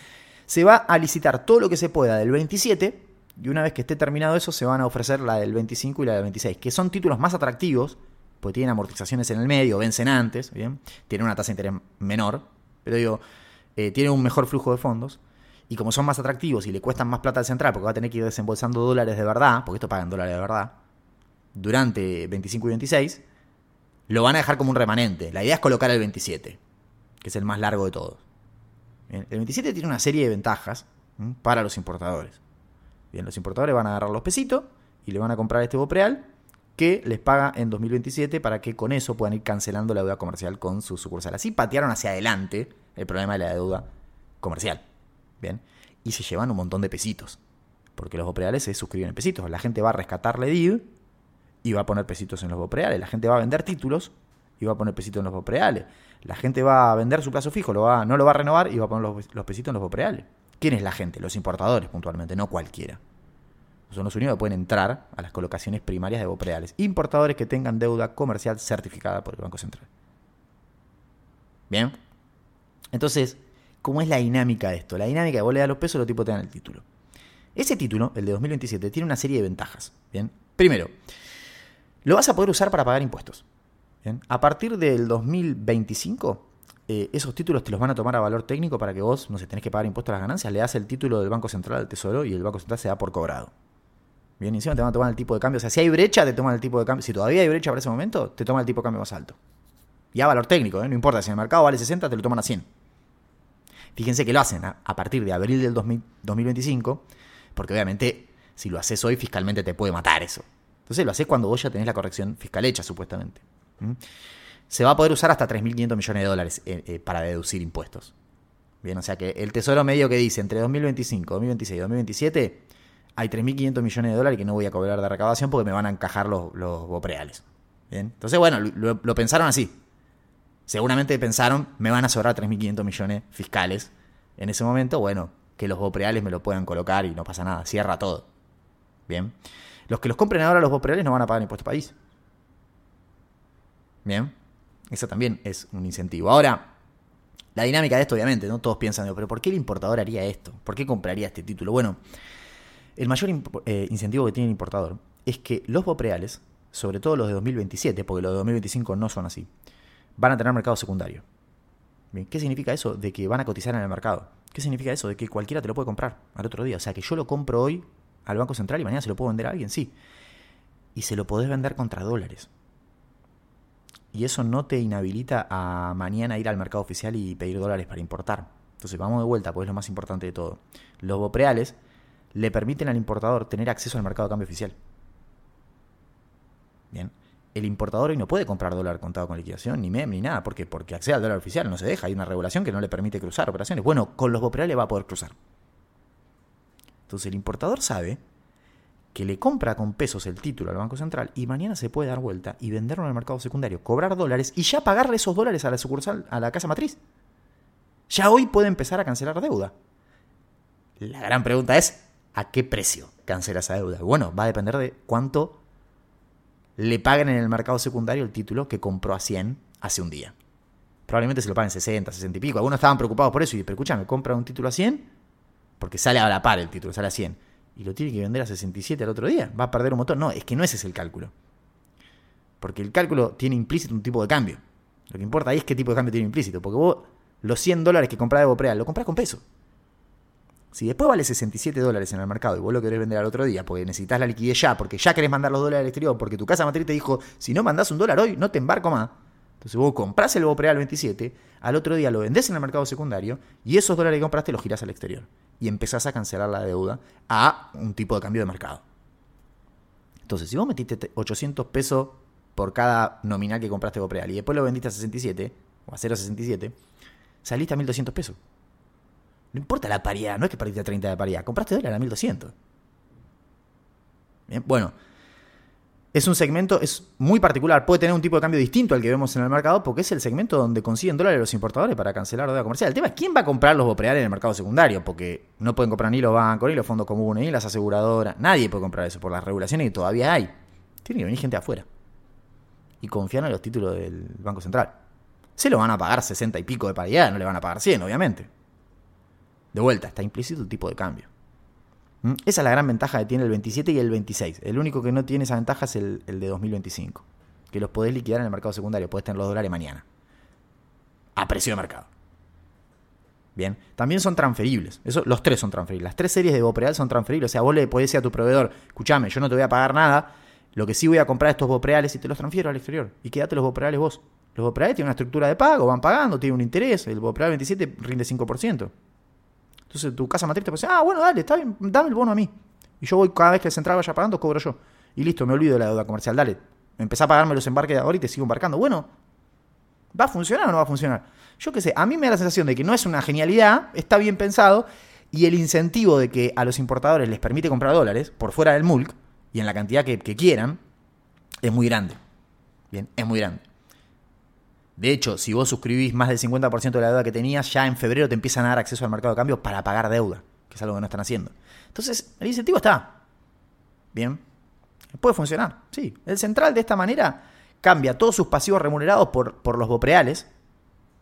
Se va a licitar todo lo que se pueda del 27 y una vez que esté terminado eso, se van a ofrecer la del 25 y la del 26, que son títulos más atractivos, porque tienen amortizaciones en el medio, vencen antes, ¿bien? Tienen una tasa de interés menor, Pero digo, eh, tiene un mejor flujo de fondos. Y como son más atractivos y le cuestan más plata al central, porque va a tener que ir desembolsando dólares de verdad, porque esto pagan dólares de verdad, durante 25 y 26, lo van a dejar como un remanente. La idea es colocar el 27, que es el más largo de todos. el 27 tiene una serie de ventajas para los importadores. Bien, los importadores van a agarrar los pesitos y le van a comprar este Bopreal que les paga en 2027 para que con eso puedan ir cancelando la deuda comercial con su sucursal. Así patearon hacia adelante el problema de la deuda comercial. Bien, y se llevan un montón de pesitos. Porque los Bopreales se suscriben en pesitos. La gente va a rescatarle DIV y va a poner pesitos en los Bopreales. La gente va a vender títulos y va a poner pesitos en los Bopreales. La gente va a vender su plazo fijo, no lo va a renovar y va a poner los, pesitos en los Bopreales. ¿Quién es la gente? Los importadores, puntualmente, no cualquiera. Los únicos que pueden entrar a las colocaciones primarias de Bopreales. Importadores que tengan deuda comercial certificada por el Banco Central. Bien. Entonces, ¿cómo es la dinámica de esto? La dinámica de vos le das los pesos, los tipos te dan el título. Ese título, el de 2027, tiene una serie de ventajas. Bien. Primero, lo vas a poder usar para pagar impuestos. Bien. A partir del 2025, eh, esos títulos te los van a tomar a valor técnico para que vos, no sé, tenés que pagar impuestos a las ganancias, le das el título del Banco Central al Tesoro y el Banco Central se da por cobrado. Bien, encima te van a tomar el tipo de cambio. O sea, si hay brecha, te toman el tipo de cambio. Si todavía hay brecha para ese momento, te toman el tipo de cambio más alto. Y a valor técnico, ¿eh? no importa. Si en el mercado vale 60, te lo toman a 100. Fíjense que lo hacen a, partir de abril del 2025, porque obviamente si lo haces hoy, fiscalmente te puede matar eso. Entonces lo haces cuando vos ya tenés la corrección fiscal hecha, supuestamente. Se va a poder usar hasta 3.500 millones de dólares eh, eh, para deducir impuestos. Bien, o sea que el tesoro medio que dice entre 2025, 2026 y 2027 hay 3.500 millones de dólares que no voy a cobrar de recaudación porque me van a encajar los, los bopreales. ¿Bien? Entonces, bueno, lo, pensaron así. Seguramente pensaron, me van a sobrar 3.500 millones fiscales. En ese momento, bueno, que los bopreales me lo puedan colocar y no pasa nada, cierra todo. Bien. Los que los compren ahora los bopreales no van a pagar impuesto país. Bien. Eso también es un incentivo. Ahora, la dinámica de esto, obviamente, ¿no? Todos piensan, pero ¿por qué el importador haría esto? ¿Por qué compraría este título? Bueno, el mayor eh, incentivo que tiene el importador es que los bopreales, sobre todo los de 2027, porque los de 2025 no son así, van a tener mercado secundario. ¿Qué significa eso? De que van a cotizar en el mercado. ¿Qué significa eso? De que cualquiera te lo puede comprar al otro día. O sea, que yo lo compro hoy al Banco Central y mañana se lo puedo vender a alguien, sí. Y se lo podés vender contra dólares. Y eso no te inhabilita a mañana ir al mercado oficial y pedir dólares para importar. Entonces vamos de vuelta, pues es lo más importante de todo. Los bopreales le permiten al importador tener acceso al mercado de cambio oficial. Bien. El importador hoy no puede comprar dólar contado con liquidación, ni MEM, ni nada. ¿Por qué? Porque accede al dólar oficial, no se deja. Hay una regulación que no le permite cruzar operaciones. Bueno, con los bopreales va a poder cruzar. Entonces el importador sabe que le compra con pesos el título al Banco Central y mañana se puede dar vuelta y venderlo en el mercado secundario, cobrar dólares y ya pagarle esos dólares a la sucursal, a la casa matriz. Ya hoy puede empezar a cancelar deuda. La gran pregunta es, ¿A qué precio cancela esa deuda? Bueno, va a depender de cuánto le paguen en el mercado secundario el título que compró a 100 hace un día. Probablemente se lo paguen 60, 60 y pico. Algunos estaban preocupados por eso y pero escúchame, compra un título a 100 porque sale a la par el título, sale a 100 y lo tiene que vender a 67 al otro día. Va a perder un motor. No, es que no ese es el cálculo. Porque el cálculo tiene implícito un tipo de cambio. Lo que importa ahí es qué tipo de cambio tiene implícito. Porque vos los 100 dólares que comprás de Boprea lo comprás con peso. Si después vale 67 dólares en el mercado y vos lo querés vender al otro día porque necesitas la liquidez ya, porque ya querés mandar los dólares al exterior, porque tu casa matriz te dijo, si no mandás un dólar hoy, no te embarco más. Entonces vos comprás el Bopreal 27, al otro día lo vendés en el mercado secundario y esos dólares que compraste los girás al exterior. Y empezás a cancelar la deuda a un tipo de cambio de mercado. Entonces, si vos metiste 800 pesos por cada nominal que compraste Bopreal y después lo vendiste a 67 o a 0,67, saliste a 1200 pesos. No importa la paridad, no es que perdiste a 30 de paridad, compraste dólar a 1200. Bien, bueno, es un segmento, es muy particular, puede tener un tipo de cambio distinto al que vemos en el mercado porque es el segmento donde consiguen dólares los importadores para cancelar deuda comercial. El tema es quién va a comprar los bopreales en el mercado secundario, porque no pueden comprar ni los bancos, ni los fondos comunes, ni las aseguradoras, nadie puede comprar eso por las regulaciones que todavía hay. Tiene que venir gente afuera y confiar en los títulos del Banco Central. Se lo van a pagar 60 y pico de paridad, no le van a pagar 100, obviamente. De vuelta, está implícito el tipo de cambio. ¿Mm? Esa es la gran ventaja que tiene el 27 y el 26. El único que no tiene esa ventaja es el, de 2025. Que los podés liquidar en el mercado secundario. Podés tener los dólares mañana. A precio de mercado. Bien, también son transferibles. Eso, los tres son transferibles. Las tres series de Bopreal son transferibles. O sea, vos le podés decir a tu proveedor, escúchame, yo no te voy a pagar nada. Lo que sí voy a comprar estos Bopreales y te los transfiero al exterior. Y quédate los Bopreales vos. Los Bopreales tienen una estructura de pago, van pagando, tienen un interés. El Bopreal 27 rinde 5%. Entonces tu casa matriz te decir, ah, bueno, dale, está bien, dame el bono a mí. Y yo voy cada vez que el central vaya pagando, cobro yo. Y listo, me olvido de la deuda comercial. Dale, empecé a pagarme los embarques de ahora y te sigo embarcando. Bueno, ¿va a funcionar o no va a funcionar? Yo qué sé, a mí me da la sensación de que no es una genialidad, está bien pensado, y el incentivo de que a los importadores les permite comprar dólares por fuera del MULC y en la cantidad que, quieran, es muy grande. Bien, es muy grande. De hecho, si vos suscribís más del 50% de la deuda que tenías, ya en febrero te empiezan a dar acceso al mercado de cambio para pagar deuda, que es algo que no están haciendo. Entonces, el incentivo está. Bien. Puede funcionar, sí. El central de esta manera cambia todos sus pasivos remunerados por, por los bopreales,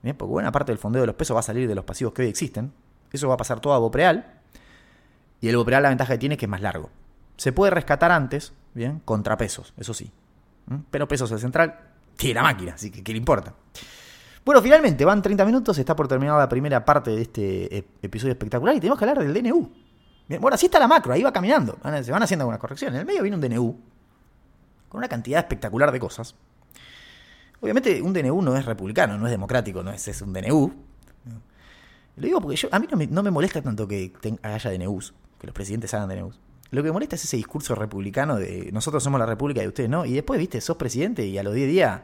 ¿bien? porque buena parte del fondeo de los pesos va a salir de los pasivos que hoy existen. Eso va a pasar todo a bopreal. Y el bopreal la ventaja que tiene es que es más largo. Se puede rescatar antes, ¿bien? Contra pesos, eso sí. Pero pesos el central tiene la máquina, así que ¿qué le importa? Bueno, finalmente van 30 minutos, está por terminar la primera parte de este episodio espectacular y tenemos que hablar del DNU. bueno, así está la macro, ahí va caminando, se van haciendo algunas correcciones. En el medio viene un DNU con una cantidad espectacular de cosas. Obviamente un DNU no es republicano, no es democrático, no es, es un DNU. Lo digo porque yo, a mí no me, molesta tanto que haya DNUs, que los presidentes hagan DNUs. Lo que me molesta es ese discurso republicano de nosotros somos la república y ustedes no. Y después, viste, sos presidente y a los 10 días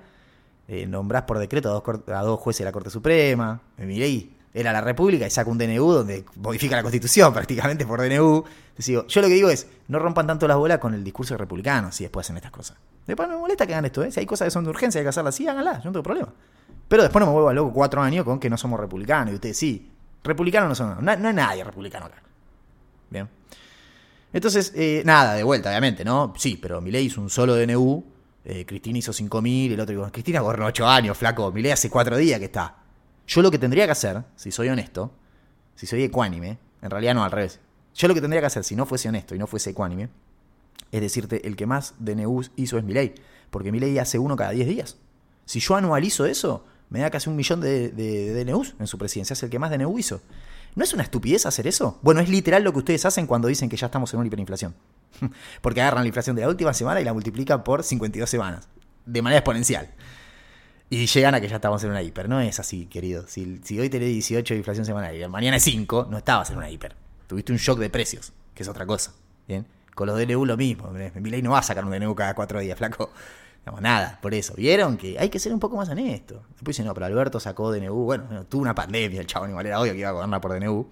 eh, nombrás por decreto a dos, jueces de la Corte Suprema. Me miré era la república y saca un DNU donde modifica la constitución <laughs> prácticamente por DNU. yo lo que digo es, no rompan tanto las bolas con el discurso republicano si después hacen estas cosas. Después me molesta que hagan esto, ¿eh? Si hay cosas que son de urgencia, hay que hacerlas así, háganlas, yo no tengo problema. Pero después no me vuelvo a loco cuatro años con que no somos republicanos y ustedes sí. Republicanos no son, no, hay nadie republicano acá. Bien. Entonces, eh, nada, de vuelta, obviamente, ¿no? Sí, pero Milei hizo un solo DNU, eh, Cristina hizo 5.000, el otro dijo, Cristina gobernó 8 años, flaco, Milei hace 4 días que está. Yo lo que tendría que hacer, si soy honesto, si soy ecuánime, en realidad no al revés, yo lo que tendría que hacer, si no fuese honesto y no fuese ecuánime, es decirte, el que más DNUs hizo es Milei, porque Milei hace uno cada 10 días. Si yo anualizo eso, me da casi un millón de, de DNUs en su presidencia, es el que más DNU hizo. ¿No es una estupidez hacer eso? Bueno, es literal lo que ustedes hacen cuando dicen que ya estamos en una hiperinflación. <laughs> Porque agarran la inflación de la última semana y la multiplican por 52 semanas. De manera exponencial. Y llegan a que ya estamos en una hiper. No es así, querido. Si, hoy tenés 18 de inflación semanal y mañana es 5, no estabas en una hiper. Tuviste un shock de precios, que es otra cosa. ¿Bien? Con los DNU lo mismo. Mi ley no va a sacar un DNU cada cuatro días, flaco nada, por eso. ¿Vieron? Que hay que ser un poco más honesto. Después dicen, no, pero Alberto sacó DNU. Bueno, tuvo una pandemia el chabón, igual era obvio que iba a gobernar por DNU.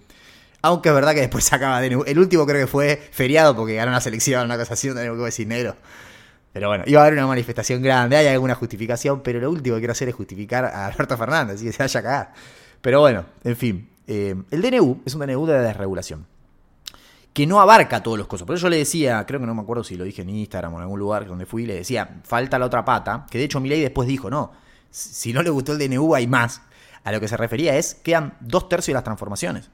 Aunque es verdad que después <laughs> sacaba DNU. El último creo que fue feriado porque ganó una selección, una cosa así, no tengo que decir negro. Pero bueno, iba a haber una manifestación grande, hay alguna justificación, pero lo último que quiero hacer es justificar a Alberto Fernández, así que se vaya a cagar. Pero bueno, en fin. Eh, el DNU es un DNU de desregulación que no abarca todos los cosas. Por eso yo le decía, creo que no me acuerdo si lo dije en Instagram o en algún lugar donde fui, le decía, falta la otra pata, que de hecho Milei después dijo, no, si no le gustó el DNU hay más. A lo que se refería es, quedan dos tercios de las transformaciones.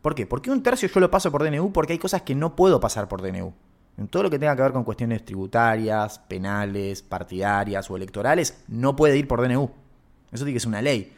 ¿Por qué? Porque un tercio yo lo paso por DNU porque hay cosas que no puedo pasar por DNU. En todo lo que tenga que ver con cuestiones tributarias, penales, partidarias o electorales, no puede ir por DNU. Eso tiene que ser una ley.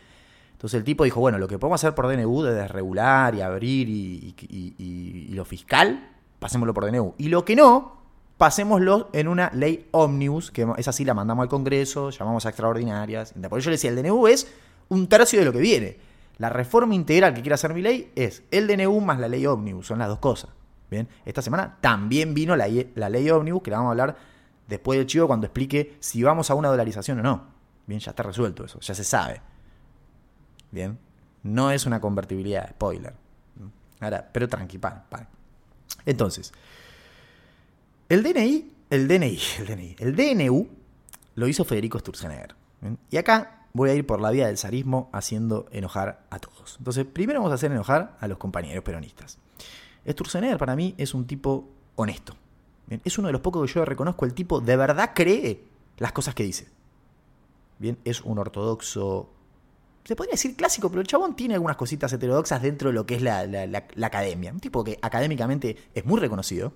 Entonces el tipo dijo, bueno, lo que podemos hacer por DNU de desregular y abrir y, lo fiscal, pasémoslo por DNU. Y lo que no, pasémoslo en una ley ómnibus, que es así, la mandamos al Congreso, llamamos a extraordinarias. Por eso yo le decía, el DNU es un tercio de lo que viene. La reforma integral que quiere hacer mi ley es el DNU más la ley ómnibus, son las dos cosas. Bien, esta semana también vino la, la ley ómnibus, que la vamos a hablar después del chivo cuando explique si vamos a una dolarización o no. Bien, ya está resuelto eso, ya se sabe. Bien. No es una convertibilidad, spoiler. Ahora, pero tranqui, para, Entonces, el DNI, el DNI, <laughs> el DNI, el DNU lo hizo Federico Sturzenegger. Y acá voy a ir por la vía del zarismo haciendo enojar a todos. Entonces, primero vamos a hacer enojar a los compañeros peronistas. Sturzenegger para mí es un tipo honesto. Es uno de los pocos que yo reconozco, el tipo de verdad cree las cosas que dice. Bien, es un ortodoxo se podría decir clásico, pero el chabón tiene algunas cositas heterodoxas dentro de lo que es la, academia. Un tipo que académicamente es muy reconocido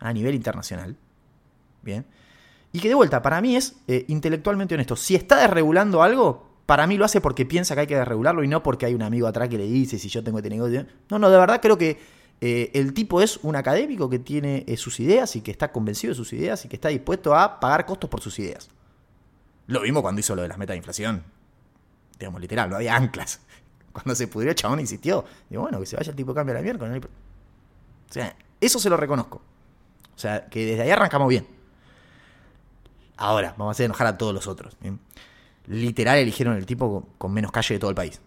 a nivel internacional. Bien. Y que de vuelta, para mí es eh, intelectualmente honesto. Si está desregulando algo, para mí lo hace porque piensa que hay que desregularlo y no porque hay un amigo atrás que le dice si yo tengo este negocio. No, no, de verdad creo que eh, el tipo es un académico que tiene eh, sus ideas y que está convencido de sus ideas y que está dispuesto a pagar costos por sus ideas. Lo mismo cuando hizo lo de las metas de inflación. Digamos, literal, no había anclas. <laughs> Cuando se pudrió, el chabón insistió. Digo, bueno, que se vaya el tipo cambia la miércoles. O sea, eso se lo reconozco. O sea, que desde ahí arrancamos bien. Ahora, vamos a hacer enojar a todos los otros. Literal eligieron el tipo con menos calle de todo el país.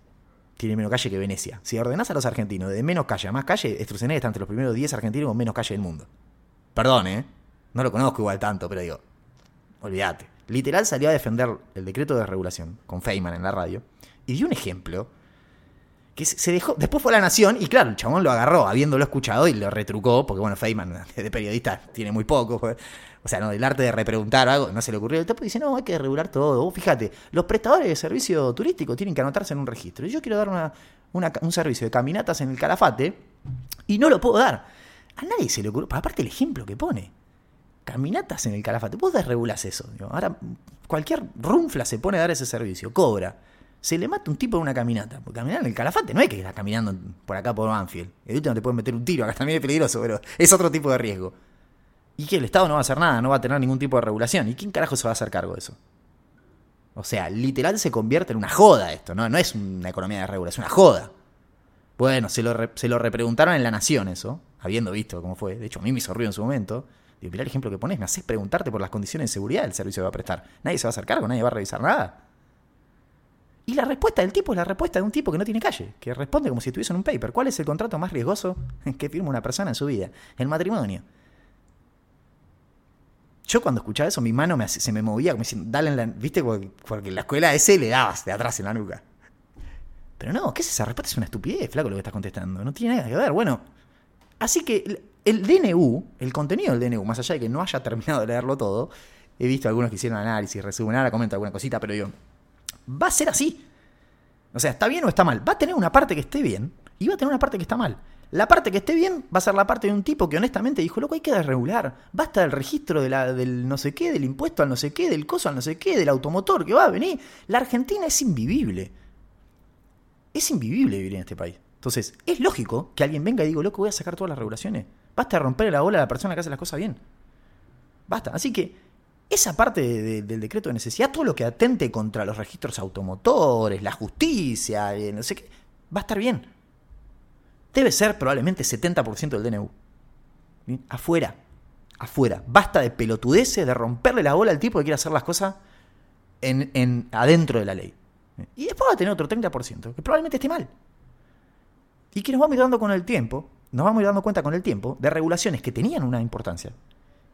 Tiene menos calle que Venecia. Si ordenás a los argentinos de menos calle a más calle, Stroessner está entre los primeros 10 argentinos con menos calle del mundo. Perdón, ¿eh? No lo conozco igual tanto, pero digo, olvídate. Literal salió a defender el decreto de regulación con Feynman en la radio y dio un ejemplo que se dejó. Después fue a la Nación y, claro, el chabón lo agarró habiéndolo escuchado y lo retrucó, porque, bueno, Feynman <laughs> de periodista tiene muy poco. O sea, no, el arte de repreguntar algo, no se le ocurrió. El tipo dice, no, hay que regular todo. fíjate, los prestadores de servicio turístico tienen que anotarse en un registro. Yo quiero dar un servicio de caminatas en el Calafate y no lo puedo dar. A nadie se le ocurrió. Aparte, el ejemplo que pone. Caminatas en el Calafate. Vos desregulás eso. Ahora, cualquier runfla se pone a dar ese servicio, cobra se le mata un tipo en una caminata. Porque caminar en el calafate no hay que ir caminando por acá por Banfield. El último te puede meter un tiro, acá <laughs> también es peligroso, pero es otro tipo de riesgo. Y que el Estado no va a hacer nada, no va a tener ningún tipo de regulación. ¿Y quién carajo se va a hacer cargo de eso? O sea, literal se convierte en una joda esto, ¿no? No es una economía de regulación, es una joda. Bueno, se lo, se lo repreguntaron en La Nación eso, habiendo visto cómo fue. De hecho, a mí me hizo en su momento. Digo, mirá el ejemplo que pones, me haces preguntarte por las condiciones de seguridad del servicio que va a prestar. Nadie se va a hacer cargo, nadie va a revisar nada. Y la respuesta del tipo es la respuesta de un tipo que no tiene calle, que responde como si estuviese en un paper. ¿Cuál es el contrato más riesgoso <laughs> que firma una persona en su vida? El matrimonio. Yo cuando escuchaba eso, mi mano se me movía como diciendo, dale en la. ¿Viste? Porque, en la escuela ese le dabas de atrás en la nuca. Pero no, ¿qué es esa respuesta? Es una estupidez, flaco, lo que estás contestando. No tiene nada que ver. Bueno, así que el DNU, el contenido del DNU, más allá de que no haya terminado de leerlo todo, he visto algunos que hicieron análisis, resumen, ahora comento alguna cosita, pero yo va a ser así. O sea, ¿está bien o está mal? Va a tener una parte que esté bien y va a tener una parte que está mal. La parte que esté bien va a ser la parte de un tipo que honestamente dijo, loco, hay que desregular. Basta del registro de la, del no sé qué, del impuesto al no sé qué, del coso al no sé qué, del automotor que va a venir. La Argentina es invivible. Es invivible vivir en este país. Entonces, es lógico que alguien venga y diga, loco, voy a sacar todas las regulaciones. Basta de romper la bola a la persona que hace las cosas bien. Basta. Así que esa parte del decreto de necesidad, todo lo que atente contra los registros automotores, la justicia, eh, no sé qué, va a estar bien. Debe ser probablemente 70% del DNU. Afuera, afuera. Basta de pelotudeces, de romperle la bola al tipo que quiere hacer las cosas en, adentro de la ley. Y después va a tener otro 30%, que probablemente esté mal. Y que nos vamos a ir dando con el tiempo, nos vamos a ir dando cuenta con el tiempo de regulaciones que tenían una importancia,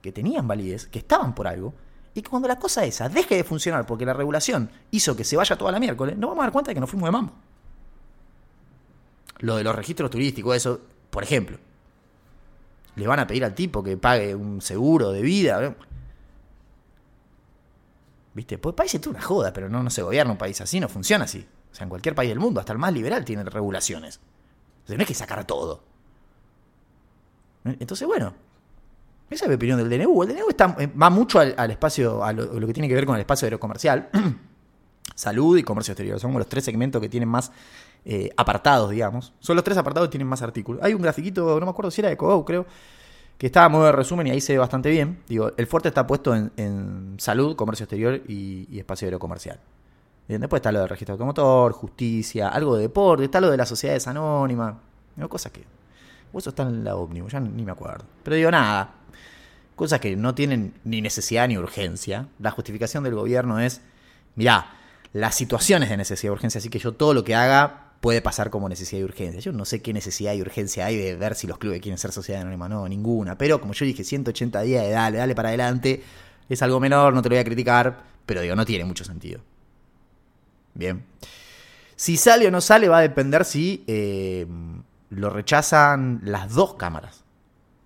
que tenían validez, que estaban por algo, y que cuando la cosa esa deje de funcionar porque la regulación hizo que se vaya toda la miércoles, nos vamos a dar cuenta de que nos fuimos de mambo. Lo de los registros turísticos, eso, por ejemplo. Le van a pedir al tipo que pague un seguro de vida. ¿Viste? Pues país es una joda, pero no, no se gobierna un país así, no funciona así. O sea, en cualquier país del mundo, hasta el más liberal, tiene regulaciones. O sea, no hay que sacar todo. Entonces, bueno, esa es mi opinión del DNU. El DNU está, eh, va mucho al, espacio, a lo, que tiene que ver con el espacio aerocomercial. <clears throat> Salud y comercio exterior. Son los tres segmentos que tienen más eh, apartados, digamos. Son los tres apartados que tienen más artículos. Hay un grafiquito, no me acuerdo si era de Cogo, creo, que estaba modo de resumen y ahí se ve bastante bien. Digo, el fuerte está puesto en, salud, comercio exterior y, espacio. Bien, después está lo del registro automotor, justicia, algo de deporte, está lo de las sociedades anónimas, cosas que... Eso está en la ómnibus, ya ni me acuerdo. Pero digo, nada, cosas que no tienen ni necesidad ni urgencia. La justificación del gobierno es, mirá, las situaciones de necesidad y urgencia, así que yo todo lo que haga puede pasar como necesidad y urgencia. Yo no sé qué necesidad y urgencia hay de ver si los clubes quieren ser sociedad anónima, no, ninguna. Pero como yo dije, 180 días de dale, dale para adelante, es algo menor, no te lo voy a criticar, pero digo, no tiene mucho sentido. Bien. Si sale o no sale va a depender si eh, lo rechazan las dos cámaras.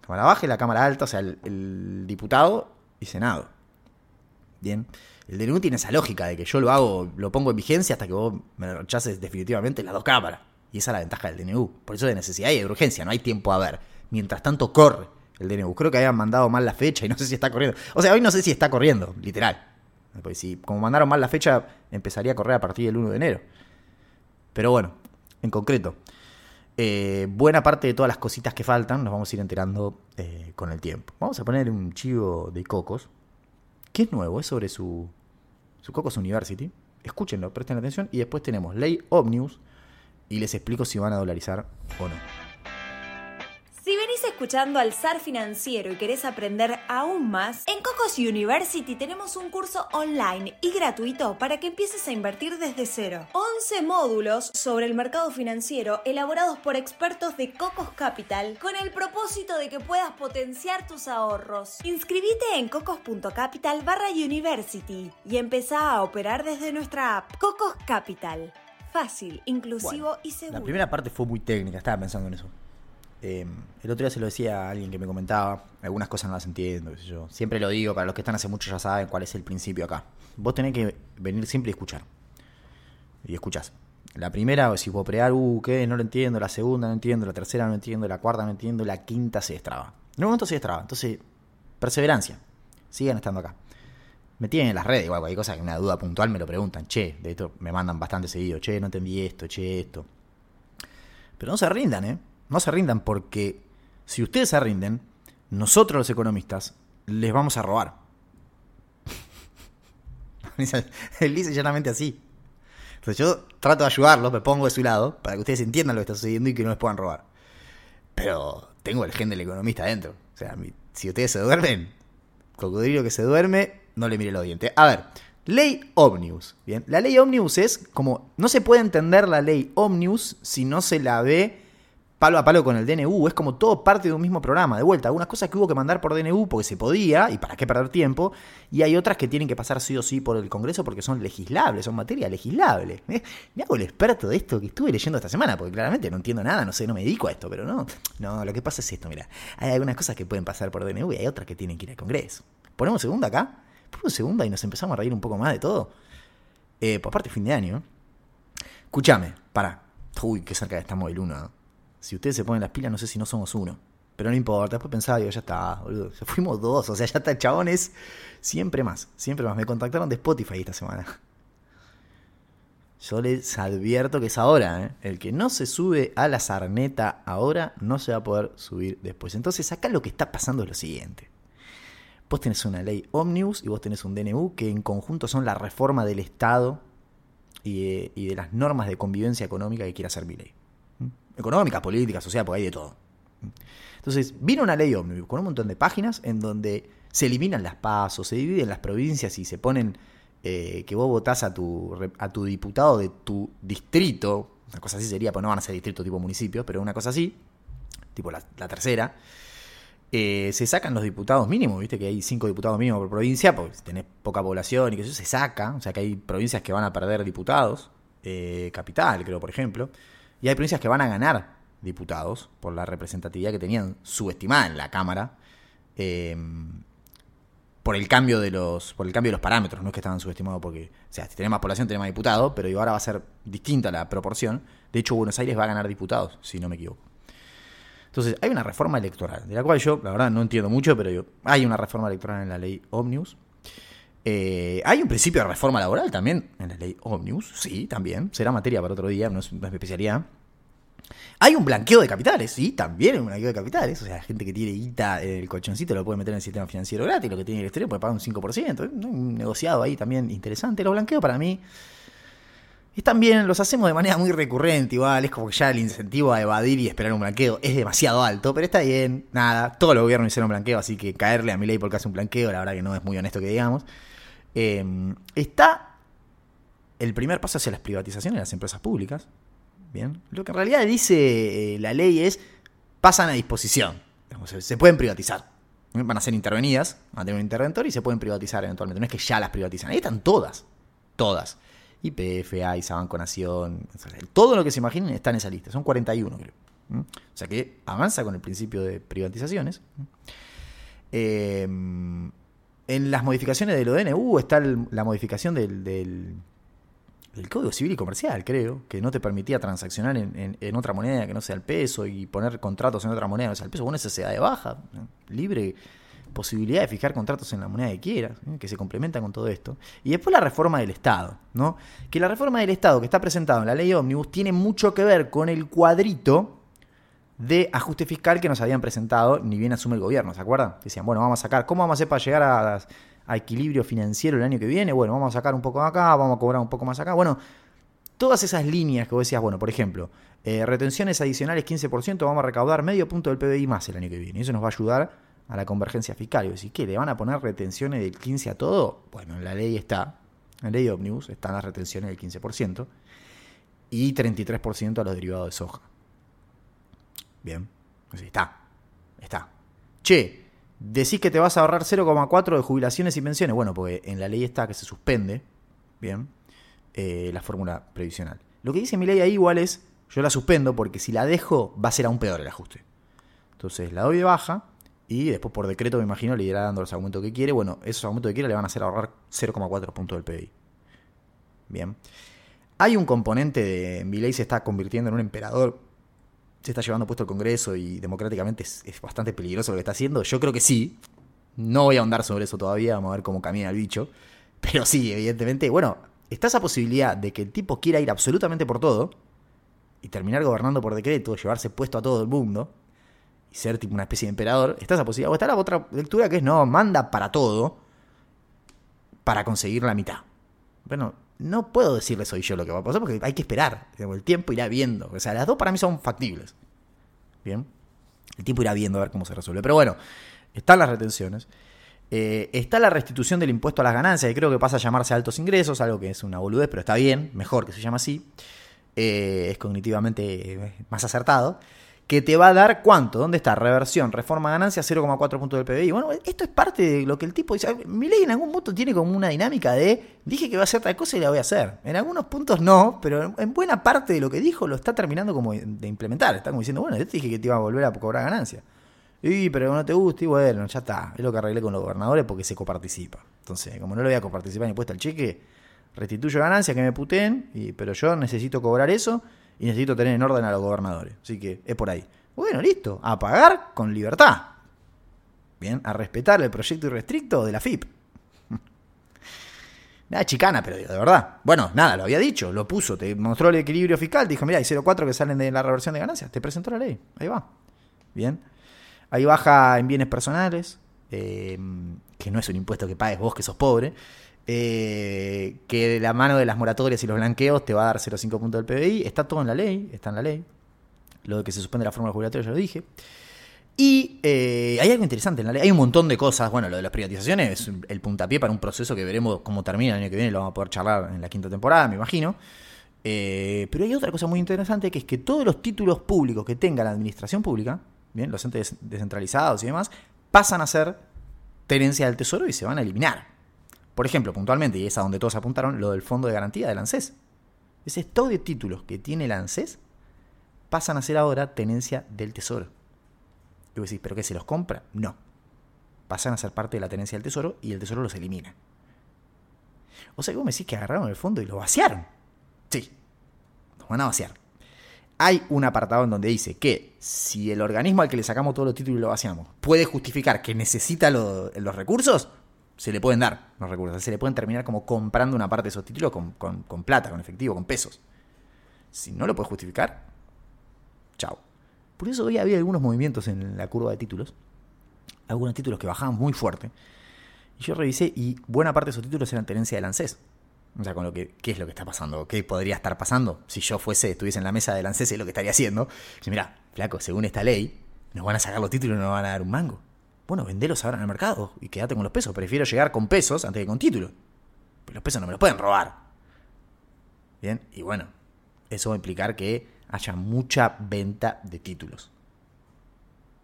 Cámara baja y la Cámara alta, o sea, el, diputado y Senado. Bien. El DNU tiene esa lógica de que yo lo hago, lo pongo en vigencia hasta que vos me rechaces definitivamente las dos cámaras. Y esa es la ventaja del DNU. Por eso de necesidad y de urgencia, no hay tiempo a ver. Mientras tanto corre el DNU. Creo que habían mandado mal la fecha y no sé si está corriendo. O sea, hoy no sé si está corriendo, literal. Pues si como mandaron mal la fecha, empezaría a correr a partir del 1 de enero. Pero bueno, en concreto, eh, buena parte de todas las cositas que faltan nos vamos a ir enterando eh, con el tiempo. Vamos a poner un chivo de Cocos, que es nuevo, es sobre su, su Cocos University. Escúchenlo, presten atención. Y después tenemos Ley Omnibus y les explico si van a dolarizar o no. Si venís escuchando al SAR financiero y querés aprender aún más, en Cocos University tenemos un curso online y gratuito para que empieces a invertir desde cero. 11 módulos sobre el mercado financiero elaborados por expertos de Cocos Capital con el propósito de que puedas potenciar tus ahorros. Inscribite en cocos.capital barra university y empezá a operar desde nuestra app Cocos Capital. Fácil, inclusivo y seguro. La primera parte fue muy técnica, estaba pensando en eso. Eh, el otro día se lo decía a alguien que me comentaba, algunas cosas no las entiendo, yo. Siempre lo digo, para los que están hace mucho ya saben cuál es el principio acá. Vos tenés que venir siempre y escuchar. Y escuchás. La primera, si puedo pregar, uh, ¿qué? No lo entiendo. La segunda no entiendo. La tercera no entiendo. La cuarta no entiendo. La quinta se destraba. En un momento se destraba. Entonces, perseverancia. Sigan estando acá. Me tienen en las redes, igual, cualquier cosa una duda puntual me lo preguntan. Che, de esto me mandan bastante seguido. Che, no entendí esto, che, esto. Pero no se rindan, ¿eh? No se rindan porque si ustedes se rinden, nosotros los economistas les vamos a robar. <laughs> Él dice llanamente así. Entonces yo trato de ayudarlos, me pongo de su lado para que ustedes entiendan lo que está sucediendo y que no les puedan robar. Pero tengo el gen del economista adentro. O sea, si ustedes se duermen, cocodrilo que se duerme, no le mire los dientes. A ver, ley Omnibus. Bien, la ley Omnibus es como, no se puede entender la ley Omnibus si no se la ve palo a palo con el DNU, es como todo parte de un mismo programa. De vuelta, algunas cosas que hubo que mandar por DNU porque se podía, y para qué perder tiempo, y hay otras que tienen que pasar sí o sí por el Congreso porque son legislables, son materia legislable. ¿Eh? Me hago el experto de esto que estuve leyendo esta semana, porque claramente no entiendo nada, no sé, no me dedico a esto, pero no, no, lo que pasa es esto, mira, hay algunas cosas que pueden pasar por DNU y hay otras que tienen que ir al Congreso. Ponemos segunda acá, ponemos segunda y nos empezamos a reír un poco más de todo. Eh, por parte fin de año. Escúchame, para. Uy, qué cerca estamos del 1. Si ustedes se ponen las pilas, no sé si no somos uno. Pero no importa, después pensaba, digo, ya está, boludo. Fuimos dos, o sea, ya está, chabones. Siempre más, siempre más. Me contactaron de Spotify esta semana. Yo les advierto que es ahora, ¿eh? El que no se sube a la sarneta ahora no se va a poder subir después. Entonces, acá lo que está pasando es lo siguiente. Vos tenés una ley Omnibus y vos tenés un DNU que en conjunto son la reforma del Estado y de, y de las normas de convivencia económica que quiere hacer mi ley económica, política, social, porque hay de todo. Entonces, vino una ley ómnibus con un montón de páginas en donde se eliminan las pasos, se dividen las provincias y se ponen eh, que vos votás a tu, a tu diputado de tu distrito, una cosa así sería, pues no van a ser distritos tipo municipios, pero una cosa así, tipo la, tercera, eh, se sacan los diputados mínimos, viste que hay cinco diputados mínimos por provincia, porque tenés poca población y que eso se saca, o sea que hay provincias que van a perder diputados, eh, capital creo por ejemplo, y hay provincias que van a ganar diputados por la representatividad que tenían subestimada en la Cámara. Eh, por el cambio de los por el cambio de los parámetros, no es que estaban subestimados porque, o sea, si tenés más población tenés más diputados, pero ahora va a ser distinta la proporción. De hecho, Buenos Aires va a ganar diputados, si no me equivoco. Entonces, hay una reforma electoral, de la cual yo, la verdad, no entiendo mucho, pero hay una reforma electoral en la ley Omnibus. Eh, hay un principio de reforma laboral también en la ley Omnibus, sí, también. Será materia para otro día, no es, una especialidad. Hay un blanqueo de capitales, sí, también un blanqueo de capitales. O sea, la gente que tiene guita, el colchoncito lo puede meter en el sistema financiero gratis, lo que tiene el exterior puede pagar un 5%. Un negociado ahí también interesante. Los blanqueos para mí están bien, los hacemos de manera muy recurrente, igual. Es como que ya el incentivo a evadir y esperar un blanqueo es demasiado alto, pero está bien, nada. Todos los gobiernos hicieron blanqueo, así que caerle a mi ley porque hace un blanqueo, la verdad que no es muy honesto que digamos. Em, está el primer paso hacia las privatizaciones de las empresas públicas. Bien. Lo que en realidad dice eh, la ley es pasan a disposición. se, pueden privatizar. Van a ser intervenidas, van a tener un interventor y se pueden privatizar eventualmente. No es que ya las privatizan. Ahí están todas. Todas. IPF, AISA, Banco Nación. Todo lo que se imaginen está en esa lista. Son 41, creo. O sea que avanza con el principio de privatizaciones. Eh, en las modificaciones del ODNU está la modificación del, del, Código Civil y Comercial, creo, que no te permitía transaccionar en, otra moneda que no sea el peso y poner contratos en otra moneda que no sea el peso. Bueno, esa se de baja, libre posibilidad de fijar contratos en la moneda que quieras, que se complementan con todo esto. Y después la reforma del Estado, ¿no? Que la reforma del Estado que está presentado en la ley Omnibus tiene mucho que ver con el cuadrito de ajuste fiscal que nos habían presentado, ni bien asume el gobierno, ¿se acuerdan? Decían, bueno, vamos a sacar, ¿cómo vamos a hacer para llegar a, a equilibrio financiero el año que viene? Bueno, vamos a sacar un poco acá, vamos a cobrar un poco más acá. Bueno, todas esas líneas que vos decías, bueno, por ejemplo, eh, retenciones adicionales 15%, vamos a recaudar medio punto del PBI más el año que viene. Eso nos va a ayudar a la convergencia fiscal. Y vos decís, ¿qué? ¿Le van a poner retenciones del 15 a todo? Bueno, en la ley está, en la ley Omnibus están las retenciones del 15% y 33% a los derivados de soja. Bien, así está, está. Che, decís que te vas a ahorrar 0,4 de jubilaciones y pensiones. Bueno, porque en la ley está que se suspende, bien, eh, la fórmula previsional. Lo que dice mi ley ahí igual es, yo la suspendo porque si la dejo va a ser aún peor el ajuste. Entonces la doy de baja y después por decreto me imagino le irá dando los aumentos que quiere. Bueno, esos aumentos que quiere le van a hacer ahorrar 0,4 puntos del PBI. Bien. Hay un componente de mi ley se está convirtiendo en un emperador se está llevando puesto el Congreso y democráticamente es, bastante peligroso lo que está haciendo? Yo creo que sí. No voy a ahondar sobre eso todavía, vamos a ver cómo camina el bicho. Pero sí, evidentemente, bueno, está esa posibilidad de que el tipo quiera ir absolutamente por todo y terminar gobernando por decreto, llevarse puesto a todo el mundo y ser tipo una especie de emperador. Está esa posibilidad. O está la otra lectura que es no, manda para todo para conseguir la mitad. Bueno, no puedo decirles hoy yo lo que va a pasar porque hay que esperar. El tiempo irá viendo. O sea, las dos para mí son factibles. Bien. El tiempo irá viendo a ver cómo se resuelve. Pero bueno, están las retenciones. Eh, está la restitución del impuesto a las ganancias, que creo que pasa a llamarse altos ingresos, algo que es una boludez, pero está bien, mejor que se llama así. Eh, es cognitivamente más acertado que te va a dar cuánto, ¿dónde está? Reversión, reforma ganancia, 0,4 puntos del PBI. Bueno, esto es parte de lo que el tipo dice. Mi ley en algún punto tiene como una dinámica de, dije que va a hacer tal cosa y la voy a hacer. En algunos puntos no, pero en buena parte de lo que dijo lo está terminando como de implementar. Está como diciendo, bueno, yo te dije que te iba a volver a cobrar ganancia. Y, pero no te gusta, y bueno, ya está. Es lo que arreglé con los gobernadores porque se coparticipa. Entonces, como no le voy a coparticipar ni puesta el cheque, restituyo ganancia, que me puteen, y, pero yo necesito cobrar eso y necesito tener en orden a los gobernadores. Así que es por ahí. Bueno, listo. A pagar con libertad. Bien, a respetar el proyecto irrestricto de la FIP. Nada <laughs> chicana, pero de verdad. Bueno, nada, lo había dicho, lo puso, te mostró el equilibrio fiscal, dijo, mira, hay 0,4 que salen de la reversión de ganancias, te presentó la ley, ahí va. Bien. Ahí baja en bienes personales, eh, que no es un impuesto que pagues vos que sos pobre, eh, que la mano de las moratorias y los blanqueos te va a dar 0,5 puntos del PBI. Está todo en la ley, está en la ley. Lo de que se suspende la fórmula jubilatoria ya lo dije. Y eh, hay algo interesante en la ley. Hay un montón de cosas. Bueno, lo de las privatizaciones es el puntapié para un proceso que veremos cómo termina el año que viene. Lo vamos a poder charlar en la quinta temporada, me imagino. Eh, pero hay otra cosa muy interesante que es que todos los títulos públicos que tenga la administración pública, bien, los entes descentralizados y demás, pasan a ser tenencia del tesoro y se van a eliminar. Por ejemplo, puntualmente, y es a donde todos apuntaron, lo del fondo de garantía del ANSES. Ese estado de títulos que tiene el ANSES pasan a ser ahora tenencia del tesoro. Y vos decís, ¿pero qué se los compra? No. Pasan a ser parte de la tenencia del tesoro y el tesoro los elimina. O sea, vos me decís que agarraron el fondo y lo vaciaron. Sí, lo van a vaciar. Hay un apartado en donde dice que si el organismo al que le sacamos todos los títulos y lo vaciamos puede justificar que necesita los recursos, se le pueden dar los recursos. Se le pueden terminar como comprando una parte de esos títulos con, plata, con efectivo, con pesos. Si no lo puede justificar, chao. Por eso hoy había algunos movimientos en la curva de títulos. Algunos títulos que bajaban muy fuerte. Y yo revisé y buena parte de esos títulos eran tenencia de ANSES. O sea, con lo que, ¿qué es lo que está pasando? ¿Qué podría estar pasando? Si yo fuese, estuviese en la mesa del ANSES, es lo que estaría haciendo. Y mira, flaco, según esta ley, nos van a sacar los títulos y no nos van a dar un mango. Bueno, vendelos ahora en el mercado y quédate con los pesos. Prefiero llegar con pesos antes que con títulos. Pero los pesos no me los pueden robar. Bien, y bueno, eso va a implicar que haya mucha venta de títulos.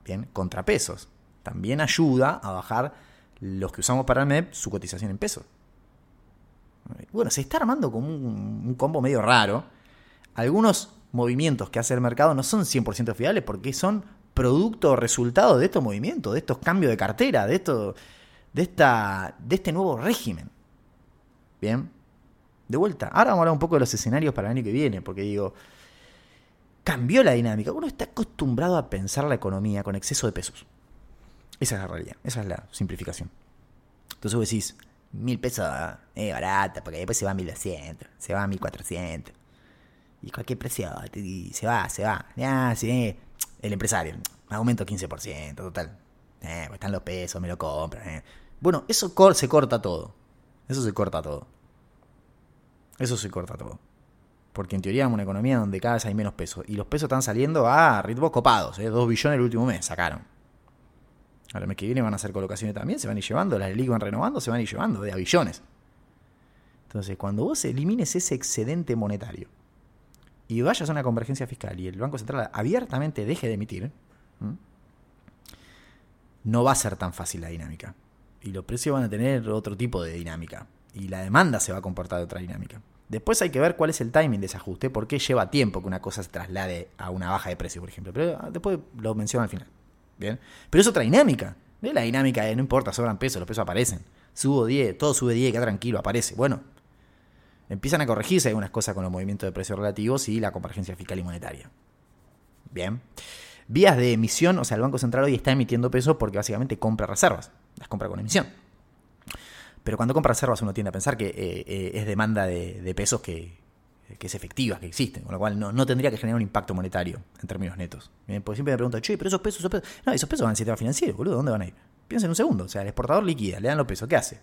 Bien, contrapesos. También ayuda a bajar los que usamos para el MEP su cotización en pesos. Bueno, se está armando como un, un combo medio raro. Algunos movimientos que hace el mercado no son 100% fiables porque son producto o resultado de estos movimientos, de estos cambios de cartera, de esto, de esta, de este nuevo régimen. Bien, de vuelta. Ahora vamos a hablar un poco de los escenarios para el año que viene, porque digo, cambió la dinámica. Uno está acostumbrado a pensar la economía con exceso de pesos. Esa es la realidad, esa es la simplificación. Entonces vos decís, mil pesos es barata, porque después se va a 1200, se va a 1400. Y cualquier precio, se va, se va. Ya, sí, el empresario, aumento 15%, total. Eh, pues están los pesos, me lo compran. Eh. Bueno, eso se corta todo. Eso se corta todo. Eso se corta todo. Porque en teoría es una economía donde cada vez hay menos pesos. Y los pesos están saliendo a ritmos copados. ¿eh? 2 billones el último mes sacaron. Ahora el mes que viene van a hacer colocaciones también. Se van a ir llevando. Las LIC van renovando. Se van a ir llevando de a billones. Entonces, cuando vos elimines ese excedente monetario y vayas a una convergencia fiscal y el Banco Central abiertamente deje de emitir, no va a ser tan fácil la dinámica. Y los precios van a tener otro tipo de dinámica. Y la demanda se va a comportar de otra dinámica. Después hay que ver cuál es el timing de ese ajuste, porque lleva tiempo que una cosa se traslade a una baja de precio, por ejemplo. Pero ah, después lo menciono al final. Bien. Pero es otra dinámica. La dinámica de no importa, sobran pesos, los pesos aparecen. Subo 10, todo sube 10, queda tranquilo, aparece. Bueno, empiezan a corregirse algunas cosas con los movimientos de precios relativos y la convergencia fiscal y monetaria. Bien. Vías de emisión, o sea, el Banco Central hoy está emitiendo pesos porque básicamente compra reservas, las compra con emisión. Pero cuando compra reservas uno tiende a pensar que eh, eh, es demanda de, pesos que, es efectiva, que existen, con lo cual no, tendría que generar un impacto monetario en términos netos. Porque siempre me preguntan, che, pero esos pesos, esos pesos. No, esos pesos van al sistema financiero, boludo, ¿dónde van a ir? Piensa en un segundo, o sea, el exportador liquida, le dan los pesos, ¿qué hace?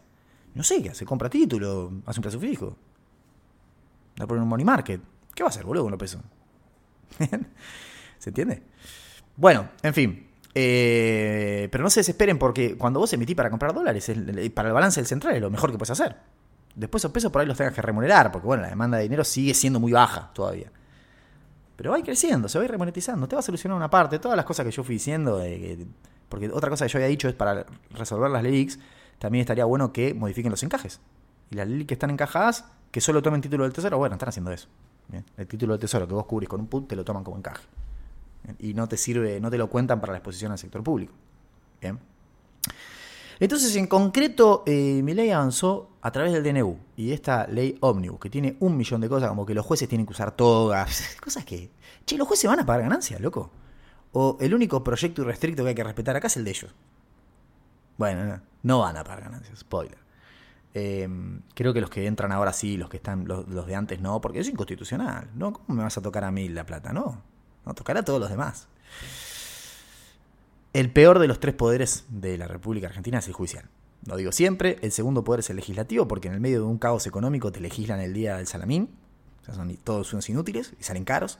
No sé, ¿qué hace? Compra título, hace un plazo fijo. Da por un money market. ¿Qué va a hacer, boludo, con los pesos? <laughs> ¿Se entiende? Bueno, en fin. Eh, pero no se desesperen porque cuando vos emitís para comprar dólares, para el balance del central es lo mejor que puedes hacer. Después esos pesos por ahí los tengas que remunerar, porque bueno, la demanda de dinero sigue siendo muy baja todavía. Pero va a creciendo, se va a ir remonetizando, te va a solucionar una parte, todas las cosas que yo fui diciendo, porque otra cosa que yo había dicho es para resolver las LELIX, también estaría bueno que modifiquen los encajes. Y las LELIX que están encajadas, que solo tomen título del tesoro, bueno, están haciendo eso. El título del tesoro que vos cubrís con un put, te lo toman como encaje y no te sirve, no te lo cuentan para la exposición al sector público. Bien. Entonces, en concreto, eh, mi ley avanzó a través del DNU y esta ley ómnibus, que tiene un millón de cosas, como que los jueces tienen que usar togas, <laughs> cosas que. Che, los jueces van a pagar ganancias, loco. O el único proyecto irrestricto que hay que respetar acá es el de ellos. Bueno, no, van a pagar ganancias, spoiler. Em, creo que los que entran ahora sí, los que están, los, de antes no, porque es inconstitucional. ¿no? ¿Cómo me vas a tocar a mí la plata? No. No, tocará a todos los demás. El peor de los tres poderes de la República Argentina es el judicial. Lo digo siempre, el segundo poder es el legislativo, porque en el medio de un caos económico te legislan el día del salamín. O sea, son todos inútiles y salen caros.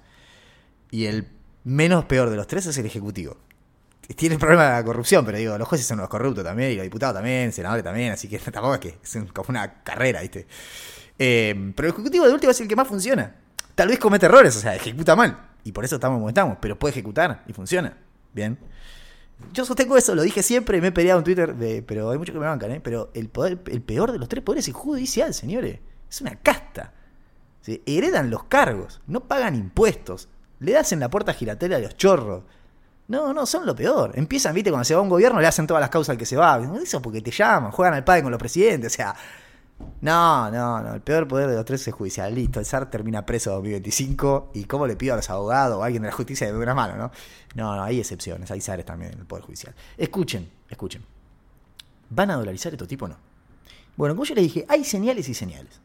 Y el menos peor de los tres es el ejecutivo. Tiene problema de la corrupción, pero digo, los jueces son los corruptos también, y los diputados también, senadores también, así que <laughs> tampoco es que es como una carrera, ¿viste? Eh, pero el ejecutivo de último es el que más funciona. Tal vez comete errores, o sea, ejecuta mal y por eso estamos como estamos, pero puede ejecutar y funciona. Bien. Yo sostengo eso, lo dije siempre, me he peleado en Twitter, de, pero hay muchos que me bancan, ¿eh? Pero el, poder, el peor de los tres poderes es el judicial, señores. Es una casta. Heredan los cargos, no pagan impuestos, le das en la puerta giratoria a los chorros. No, no, son lo peor. Empiezan, viste, cuando se va un gobierno, le hacen todas las causas al que se va. Eso porque te llaman, juegan al padre con los presidentes, o sea, no, no, no. El peor poder de los tres es judicial. Listo, el SAR termina preso en 2025. ¿Y cómo le pido a los abogados o a alguien de la justicia de una mano, no? No, no, hay excepciones. Hay SARes también en el poder judicial. Escuchen, escuchen. ¿Van a dolarizar estos tipos o no? Bueno, como yo les dije, hay señales y señales.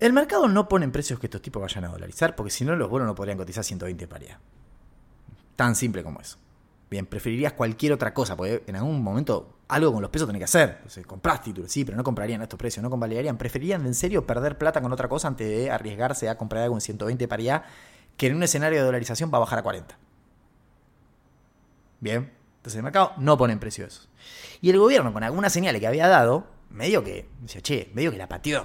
El mercado no pone en precios que estos tipos vayan a dolarizar, porque si no, los bonos no podrían cotizar 120 paridad. Tan simple como eso. Bien, preferirías cualquier otra cosa, porque en algún momento algo con los pesos tenés que hacer. Entonces, títulos, sí, pero no comprarían a estos precios, no convalidarían. Preferirían en serio perder plata con otra cosa antes de arriesgarse a comprar algo en 120 para allá, que en un escenario de dolarización va a bajar a 40. Bien, entonces el mercado no pone en precio. Y el gobierno, con algunas señales que había dado, medio que, decía, che, medio que la pateó.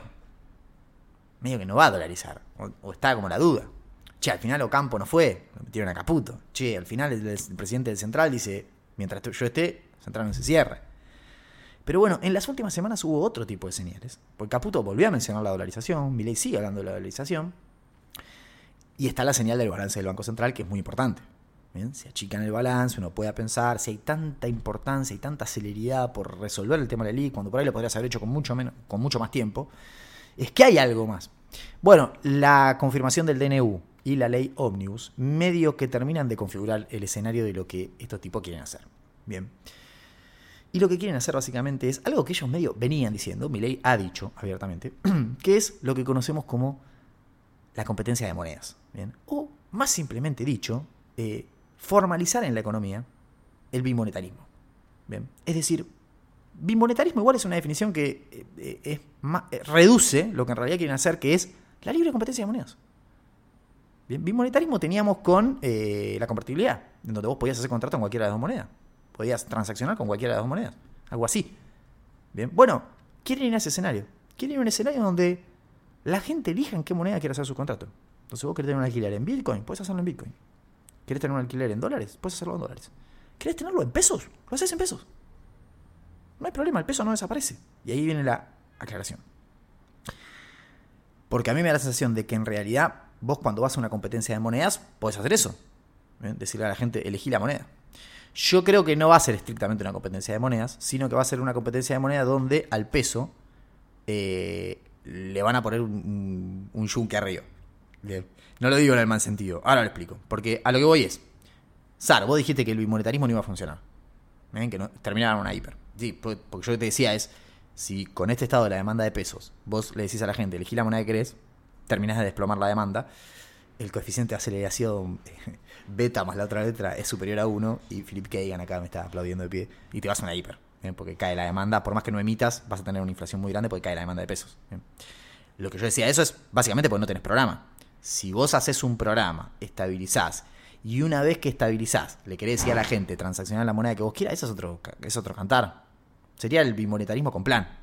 Medio que no va a dolarizar. O, o está como la duda. Che, al final Ocampo no fue, lo metieron a Caputo. Che, al final el, presidente del Central dice, mientras yo esté, Central no se cierra. Pero bueno, en las últimas semanas hubo otro tipo de señales. Porque Caputo volvió a mencionar la dolarización, Milei sigue hablando de la dolarización. Y está la señal del balance del Banco Central, que es muy importante. ¿Bien? Se achican el balance, uno puede pensar si hay tanta importancia y tanta celeridad por resolver el tema de la ley, cuando por ahí lo podrías haber hecho con mucho, menos, con mucho más tiempo, es que hay algo más. Bueno, la confirmación del DNU y la ley Omnibus medio que terminan de configurar el escenario de lo que estos tipos quieren hacer. Bien. Y lo que quieren hacer básicamente es algo que ellos medio venían diciendo, ley ha dicho abiertamente, <clears throat> que es lo que conocemos como la competencia de monedas. ¿bien? O, más simplemente dicho, eh, formalizar en la economía el bimonetarismo. ¿bien? Es decir, bimonetarismo igual es una definición que eh, eh, es reduce lo que en realidad quieren hacer, que es la libre competencia de monedas. Bien, bimonetarismo teníamos con la convertibilidad, en donde vos podías hacer contrato con cualquiera de las dos monedas. Podías transaccionar con cualquiera de las dos monedas. Algo así. Bien, bueno, quieren ir a ese escenario. Quieren ir a un escenario donde la gente elija en qué moneda quiere hacer su contrato. Entonces vos querés tener un alquiler en Bitcoin, puedes hacerlo en Bitcoin. ¿Querés tener un alquiler en dólares? Puedes hacerlo en dólares. ¿Querés tenerlo en pesos? Lo haces en pesos. No hay problema, el peso no desaparece. Y ahí viene la aclaración. Porque a mí me da la sensación de que en realidad vos cuando vas a una competencia de monedas, podés hacer eso. Decirle a la gente, elegí la moneda. Yo creo que no va a ser estrictamente una competencia de monedas, sino que va a ser una competencia de monedas donde al peso eh, le van a poner un, un, yunque arriba. No lo digo en el mal sentido, ahora lo explico. Porque a lo que voy es, Sar, vos dijiste que el bimonetarismo no iba a funcionar. Que no, terminaban una hiper. Sí, porque yo te decía es, si con este estado de la demanda de pesos, vos le decís a la gente, elegí la moneda que querés, terminás de desplomar la demanda, el coeficiente de aceleración beta más la otra letra es superior a 1 y Philip Kagan acá me está aplaudiendo de pie y te vas a una hiper, porque cae la demanda, por más que no emitas, vas a tener una inflación muy grande porque cae la demanda de pesos. Lo que yo decía, eso es básicamente porque no tenés programa. Si vos haces un programa, estabilizás y una vez que estabilizás, le querés decir a la gente transaccionar la moneda que vos quieras, eso es otro, es otro cantar. Sería el bimonetarismo con plan.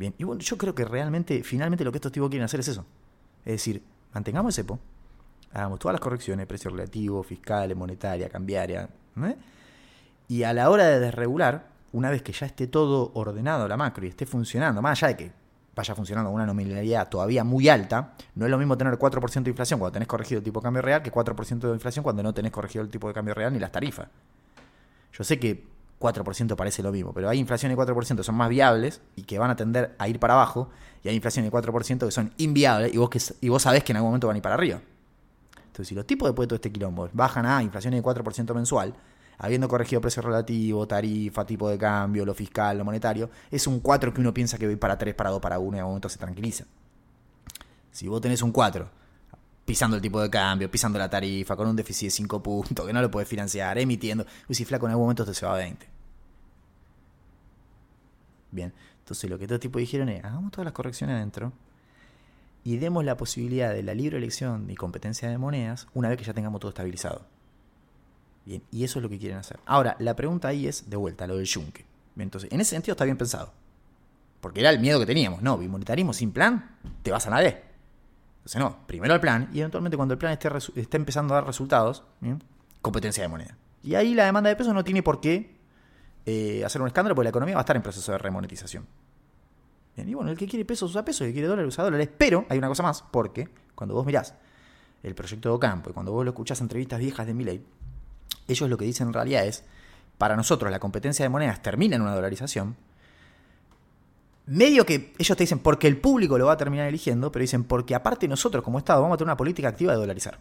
Bien, y bueno, yo creo que realmente, finalmente lo que estos tipos quieren hacer es eso. Es decir, mantengamos el cepo, hagamos todas las correcciones, precio relativo, fiscales, monetaria, cambiaria, y a la hora de desregular, una vez que ya esté todo ordenado la macro y esté funcionando, más allá de que vaya funcionando una nominalidad todavía muy alta, no es lo mismo tener 4% de inflación cuando tenés corregido el tipo de cambio real que 4% de inflación cuando no tenés corregido el tipo de cambio real ni las tarifas. Yo sé que 4% parece lo mismo, pero hay inflación y 4% que son más viables y que van a tender a ir para abajo, y hay inflación y 4% que son inviables y vos, que, y vos sabés que en algún momento van a ir para arriba. Entonces, si los tipos después de todo este quilombo bajan a inflación de 4% mensual, habiendo corregido precio relativo, tarifa, tipo de cambio, lo fiscal, lo monetario, es un 4 que uno piensa que va para 3, para 2, para 1 y en algún momento se tranquiliza. Si vos tenés un 4, pisando el tipo de cambio, pisando la tarifa, con un déficit de 5 puntos, que no lo puedes financiar, emitiendo, y si flaco en algún momento te se va a 20. Bien, entonces lo que todo tipo dijeron es, hagamos todas las correcciones adentro, y demos la posibilidad de la libre elección y competencia de monedas una vez que ya tengamos todo estabilizado. Bien, y eso es lo que quieren hacer. Ahora, la pregunta ahí es, de vuelta, lo del yunque. Entonces, en ese sentido está bien pensado. Porque era el miedo que teníamos. No, bimonetarismo sin plan, te vas a la. Entonces, no, primero el plan y eventualmente cuando el plan esté, esté empezando a dar resultados, competencia de moneda. Y ahí la demanda de pesos no tiene por qué eh, hacer un escándalo porque la economía va a estar en proceso de remonetización. Y bueno, el que quiere pesos usa pesos, el que quiere dólares usa dólares. Pero hay una cosa más, porque cuando vos mirás el proyecto de Ocampo y cuando vos lo escuchás entrevistas viejas de Milley, ellos lo que dicen en realidad es, para nosotros la competencia de monedas termina en una dolarización, medio que ellos te dicen porque el público lo va a terminar eligiendo, pero dicen porque aparte nosotros como Estado vamos a tener una política activa de dolarizar.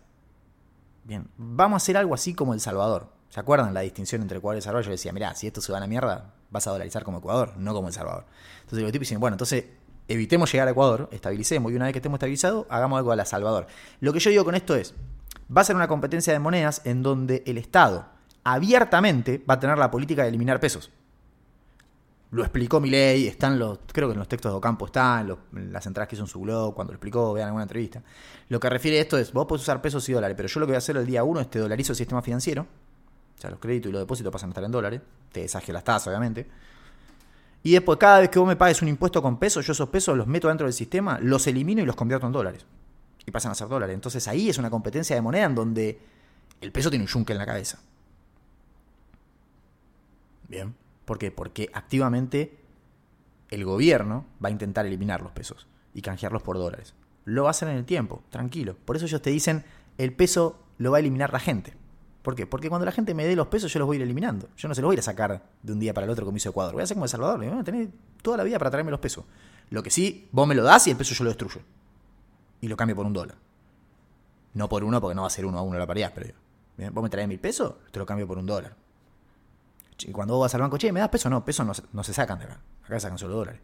Bien, vamos a hacer algo así como El Salvador. ¿Se acuerdan la distinción entre Ecuador y El Salvador? Yo decía, mirá, si esto se va a la mierda, vas a dolarizar como Ecuador, no como El Salvador. Entonces los tipos dicen, bueno, entonces evitemos llegar a Ecuador, estabilicemos y una vez que estemos estabilizados, hagamos algo a la Salvador. Lo que yo digo con esto es, va a ser una competencia de monedas en donde el Estado abiertamente va a tener la política de eliminar pesos. Lo explicó Milei, están los, creo que en los textos de Ocampo están, las entradas que hizo en su blog, cuando lo explicó, vean alguna entrevista. Lo que refiere a esto es, vos podés usar pesos y dólares, pero yo lo que voy a hacer el día uno es te dolarizo el sistema financiero, o sea, los créditos y los depósitos pasan a estar en dólares, te desagio las tasas, obviamente. Y después, cada vez que vos me pagues un impuesto con pesos, yo esos pesos los meto dentro del sistema, los elimino y los convierto en dólares. Y pasan a ser dólares. Entonces ahí es una competencia de moneda en donde el peso tiene un yunque en la cabeza. Bien. ¿Por qué? Porque activamente el gobierno va a intentar eliminar los pesos y canjearlos por dólares. Lo va a hacer en el tiempo, tranquilo. Por eso ellos te dicen, el peso lo va a eliminar la gente. ¿Por qué? Porque cuando la gente me dé los pesos, yo los voy a ir eliminando. Yo no se los voy a ir a sacar de un día para el otro como hizo Ecuador. Voy a hacer como El Salvador. Voy a tener toda la vida para traerme los pesos. Lo que sí, vos me lo das y el peso yo lo destruyo. Y lo cambio por un dólar. No por uno, porque no va a ser uno a uno la paridad, pero vos me traes mil pesos, te lo cambio por un dólar. Cuando vos vas al banco, che, ¿me das peso? No, pesos no, se sacan de acá. Acá sacan solo dólares.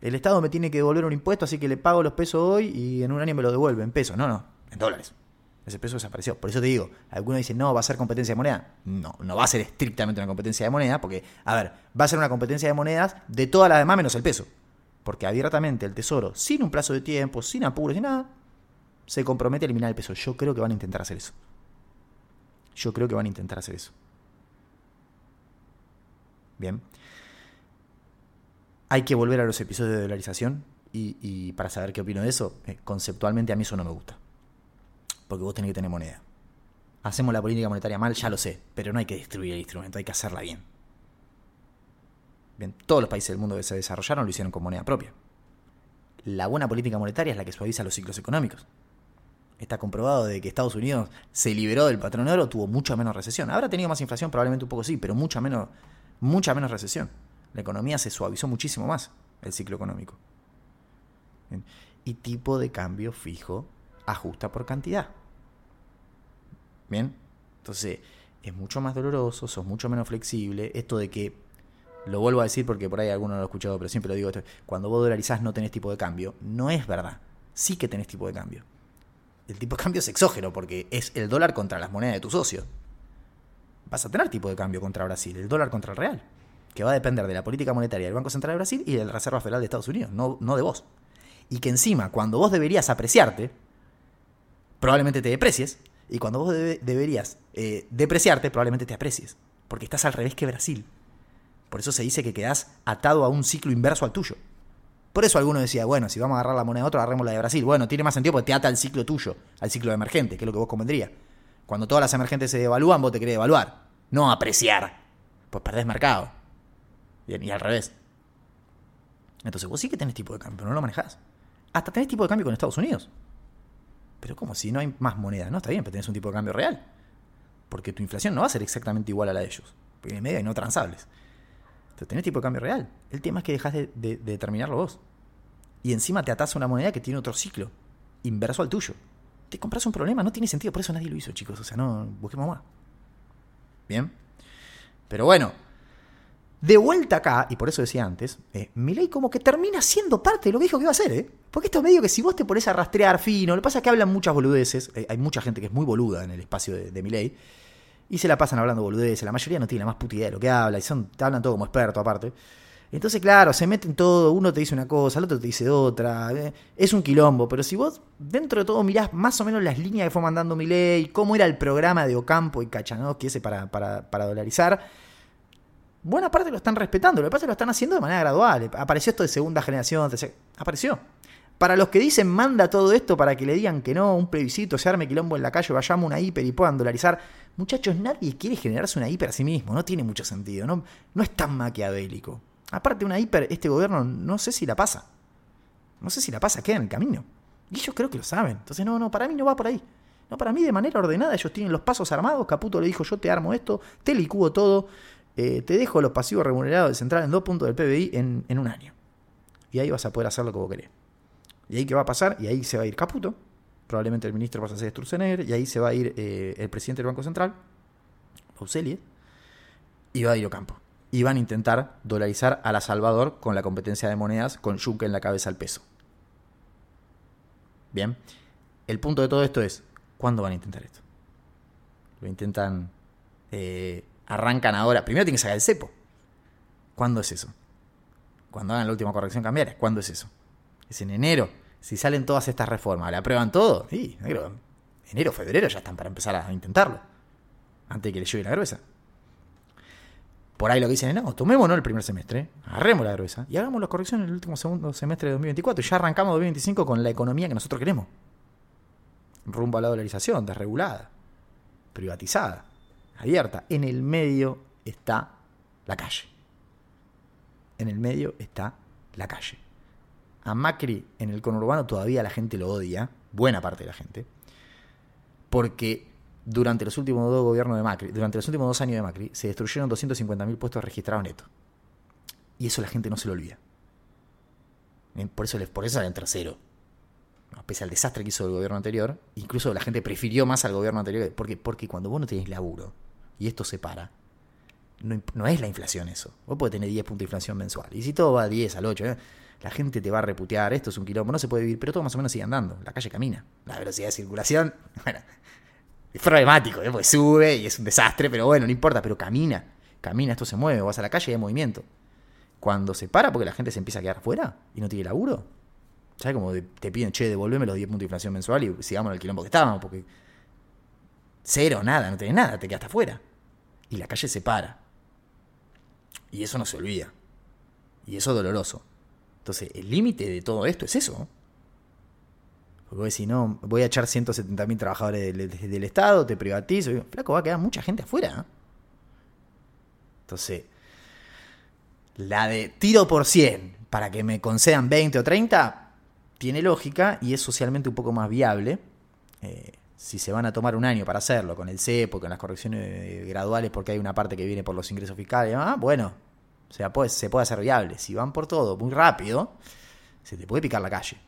El Estado me tiene que devolver un impuesto, así que le pago los pesos hoy y en un año me lo devuelve en pesos. No, no, en dólares. Ese peso desapareció. Por eso te digo, algunos dicen, no, va a ser competencia de moneda. No, no va a ser estrictamente una competencia de moneda, porque, a ver, va a ser una competencia de monedas de todas las demás menos el peso. Porque abiertamente el Tesoro, sin un plazo de tiempo, sin apuros, sin nada, se compromete a eliminar el peso. Yo creo que van a intentar hacer eso. Yo creo que van a intentar hacer eso. Bien. Hay que volver a los episodios de dolarización y, para saber qué opino de eso, eh, conceptualmente a mí eso no me gusta. Porque vos tenés que tener moneda. Hacemos la política monetaria mal, ya lo sé, pero no hay que destruir el instrumento, hay que hacerla bien. Bien, todos los países del mundo que se desarrollaron lo hicieron con moneda propia. La buena política monetaria es la que suaviza los ciclos económicos. Está comprobado de que Estados Unidos se liberó del patrón oro, tuvo mucha menos recesión. Habrá tenido más inflación, probablemente un poco sí, pero mucha menos, mucha menos recesión. La economía se suavizó muchísimo más, el ciclo económico. Y tipo de cambio fijo ajusta por cantidad. Bien, entonces es mucho más doloroso, sos mucho menos flexible. Esto de que, lo vuelvo a decir porque por ahí alguno no lo ha escuchado, pero siempre lo digo, cuando vos dolarizás no tenés tipo de cambio, no es verdad. Sí que tenés tipo de cambio. El tipo de cambio es exógeno porque es el dólar contra las monedas de tu socio. Vas a tener tipo de cambio contra Brasil, el dólar contra el real, que va a depender de la política monetaria del Banco Central de Brasil y de la Reserva Federal de Estados Unidos, no, no de vos. Y que encima, cuando vos deberías apreciarte, probablemente te deprecies, y cuando vos deberías eh, depreciarte, probablemente te aprecies, porque estás al revés que Brasil. Por eso se dice que quedás atado a un ciclo inverso al tuyo. Por eso alguno decía, bueno, si vamos a agarrar la moneda de otro, agarremos la de Brasil. Bueno, tiene más sentido porque te ata al ciclo tuyo, al ciclo emergente, que es lo que vos convendría. Cuando todas las emergentes se devalúan, vos te querés devaluar, no apreciar. Pues perdés mercado. y al revés. Entonces vos sí que tenés tipo de cambio, pero no lo manejás. Hasta tenés tipo de cambio con Estados Unidos. Pero ¿cómo? Si no hay más moneda, ¿no? Está bien, pero tenés un tipo de cambio real. Porque tu inflación no va a ser exactamente igual a la de ellos. Porque en medio hay no transables tenés tipo de cambio real. El tema es que dejas de, determinarlo vos. Y encima te atás a una moneda que tiene otro ciclo, inverso al tuyo. Te compras un problema, no tiene sentido. Por eso nadie lo hizo, chicos. O sea, no busquemos más. Bien. Pero bueno, de vuelta acá, y por eso decía antes, eh, ley como que termina siendo parte de lo que dijo que iba a hacer, ¿eh? Porque esto es medio que si vos te pones a rastrear fino, lo que pasa que hablan muchas boludeces, eh, hay mucha gente que es muy boluda en el espacio de, de ley y se la pasan hablando boludeces. La mayoría no tiene la más puta idea de lo que habla y son, te hablan todo como experto aparte. Entonces, claro, se meten todo, uno te dice una cosa, el otro te dice otra. Eh, es un quilombo, pero si vos dentro de todo mirás más o menos las líneas que fue mandando Milei, cómo era el programa de Ocampo y Cachanowski ese para, para, para dolarizar, buena parte lo están respetando. Lo que pasa es que lo están haciendo de manera gradual. Apareció esto de segunda generación, apareció. Para los que dicen manda todo esto para que le digan que no, un plebiscito, se arme quilombo en la calle, vayamos a una hiper y puedan dolarizar. Muchachos, nadie quiere generarse una hiper a sí mismo, no tiene mucho sentido, no, no es tan maquiavélico. Aparte, una hiper, este gobierno no sé si la pasa. No sé si la pasa, queda en el camino. Y ellos creo que lo saben. Entonces, no, no, para mí no va por ahí. No, para mí de manera ordenada, ellos tienen los pasos armados. Caputo le dijo, yo te armo esto, te licuo todo, eh, te dejo los pasivos remunerados de central en dos puntos del PBI en, en un año. Y ahí vas a poder hacer lo que vos querés. Y ahí qué va a pasar, y ahí se va a ir Caputo, probablemente el ministro pasa a ser Sturzenegger, y ahí se va a ir eh, el presidente del Banco Central, Pauselie, y va a ir Ocampo. Y van a intentar dolarizar a la Salvador con la competencia de monedas, con Juncker en la cabeza al peso. Bien, el punto de todo esto es, ¿cuándo van a intentar esto? Lo intentan, eh, arrancan ahora, primero tienen que sacar el cepo. ¿Cuándo es eso? Cuando hagan la última corrección cambiaria, ¿cuándo es eso? Es en enero si salen todas estas reformas, ¿le aprueban todo? Sí, enero, febrero ya están para empezar a intentarlo. Antes de que le llegue la gruesa. Por ahí lo que dicen es, no, tomémonos el primer semestre, agarremos la gruesa y hagamos la corrección en el último segundo semestre de 2024 y ya arrancamos 2025 con la economía que nosotros queremos. Rumbo a la dolarización, desregulada, privatizada, abierta. En el medio está la calle. En el medio está la calle a Macri en el conurbano todavía la gente lo odia, buena parte de la gente, porque durante los últimos dos años de Macri, se destruyeron 250.000 puestos registrados netos. Y eso la gente no se lo olvida. Por eso, por eso salen tercero. Pese al desastre que hizo el gobierno anterior, incluso la gente prefirió más al gobierno anterior. Porque, porque cuando vos no tenés laburo y esto se para, no, es la inflación eso. Vos podés tener 10 puntos de inflación mensual. Y si todo va a 10 al 8, ¿eh? la gente te va a reputear, esto es un quilombo, no se puede vivir, pero todo más o menos sigue andando. La calle camina. La velocidad de circulación, <laughs> bueno, es problemático, ¿eh? porque sube y es un desastre, pero bueno, no importa, pero camina. Camina, esto se mueve, vas a la calle y hay movimiento. Cuando se para porque la gente se empieza a quedar fuera y no tiene laburo, ¿sabes? Como te piden, che, devolveme los 10 puntos de inflación mensual y sigamos en el quilombo que estábamos, porque cero, nada, no tenés nada, te quedaste afuera. Y la calle se para. Y eso no se olvida. Y eso es doloroso. Entonces, el límite de todo esto es eso. Porque decís, no, voy a echar 170.000 trabajadores del, Estado, te privatizo. Flaco, va a quedar mucha gente afuera. Entonces, la de tiro por 100 para que me concedan 20 o 30 tiene lógica y es socialmente un poco más viable. Eh, si se van a tomar un año para hacerlo, con el CEPO, con las correcciones graduales, porque hay una parte que viene por los ingresos fiscales, ah, bueno, sea, pues, se puede hacer viable. Si van por todo muy rápido, se te puede picar la calle.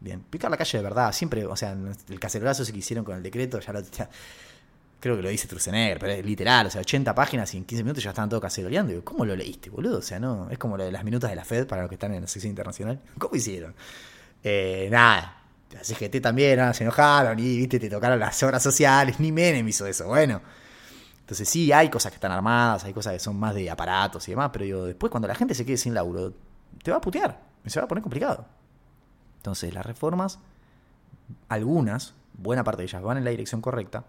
Bien, picar la calle de verdad, siempre, o sea, el cacerolazo ese que hicieron con el decreto, ya lo. creo que lo dice Trucener, pero es literal, o sea, 80 páginas y en 15 minutos ya estaban todos caceroleando. Digo, ¿cómo lo leíste, boludo? O sea, no, es como lo de las minutas de la Fed para los que están en la sección internacional. <laughs> ¿Cómo hicieron? Eh, nada, la CGT también, se enojaron y viste, te tocaron las obras sociales, ni Menem hizo eso. Bueno, entonces sí, hay cosas que están armadas, hay cosas que son más de aparatos y demás, pero yo después cuando la gente se quede sin laburo, te va a putear, se va a poner complicado. Entonces las reformas, algunas, buena parte de ellas van en la dirección correcta,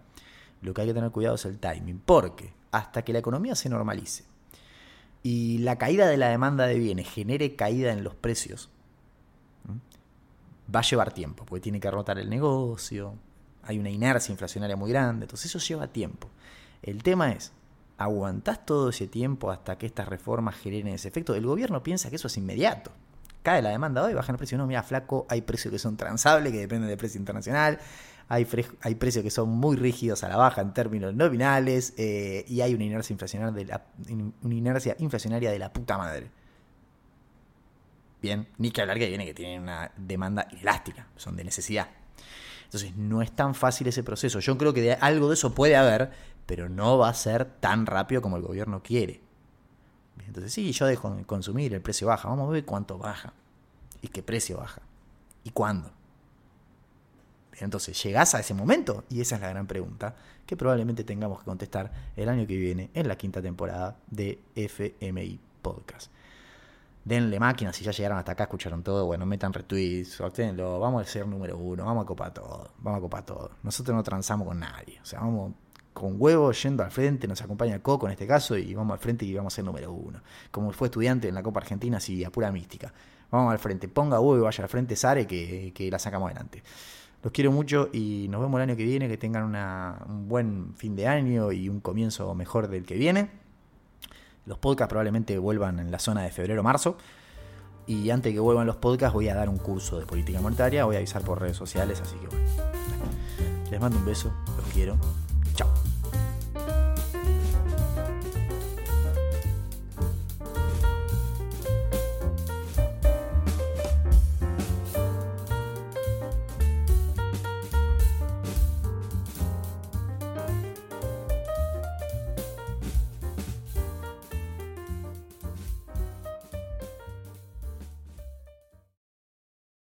lo que hay que tener cuidado es el timing, porque hasta que la economía se normalice y la caída de la demanda de bienes genere caída en los precios, va a llevar tiempo, porque tiene que rotar el negocio, hay una inercia inflacionaria muy grande, entonces eso lleva tiempo. El tema es, ¿aguantás todo ese tiempo hasta que estas reformas generen ese efecto? El gobierno piensa que eso es inmediato. Cae la demanda hoy, bajan el precio. No, mira, flaco, hay precios que son transables, que dependen del precio internacional. Hay, hay precios que son muy rígidos a la baja en términos nominales. Eh, y hay una inercia inflacionaria de la, inercia inflacionaria de la puta madre. Bien, ni que hablar que viene que tienen una demanda elástica, son de necesidad. Entonces no es tan fácil ese proceso. Yo creo que algo de eso puede haber, pero no va a ser tan rápido como el gobierno quiere. Entonces sí, yo dejo de consumir, el precio baja, vamos a ver cuánto baja y qué precio baja y cuándo. Entonces, ¿llegás a ese momento? Y esa es la gran pregunta que probablemente tengamos que contestar el año que viene en la quinta temporada de FMI Podcast denle máquinas, si ya llegaron hasta acá, escucharon todo, bueno, metan retweets, obténlo, vamos a ser número uno, vamos a copar todo, vamos a copar todo. Nosotros no transamos con nadie, o sea, vamos con huevos yendo al frente, nos acompaña Coco en este caso y vamos al frente y vamos a ser número uno. Como fue estudiante en la Copa Argentina, así a pura mística. Vamos al frente, ponga huevo y vaya al frente, Sare, que, que la sacamos adelante. Los quiero mucho y nos vemos el año que viene, que tengan un buen fin de año y un comienzo mejor del que viene. Los podcasts probablemente vuelvan en la zona de febrero-marzo. Y antes que vuelvan los podcasts voy a dar un curso de política monetaria, voy a avisar por redes sociales, así que bueno. Les mando un beso, los quiero.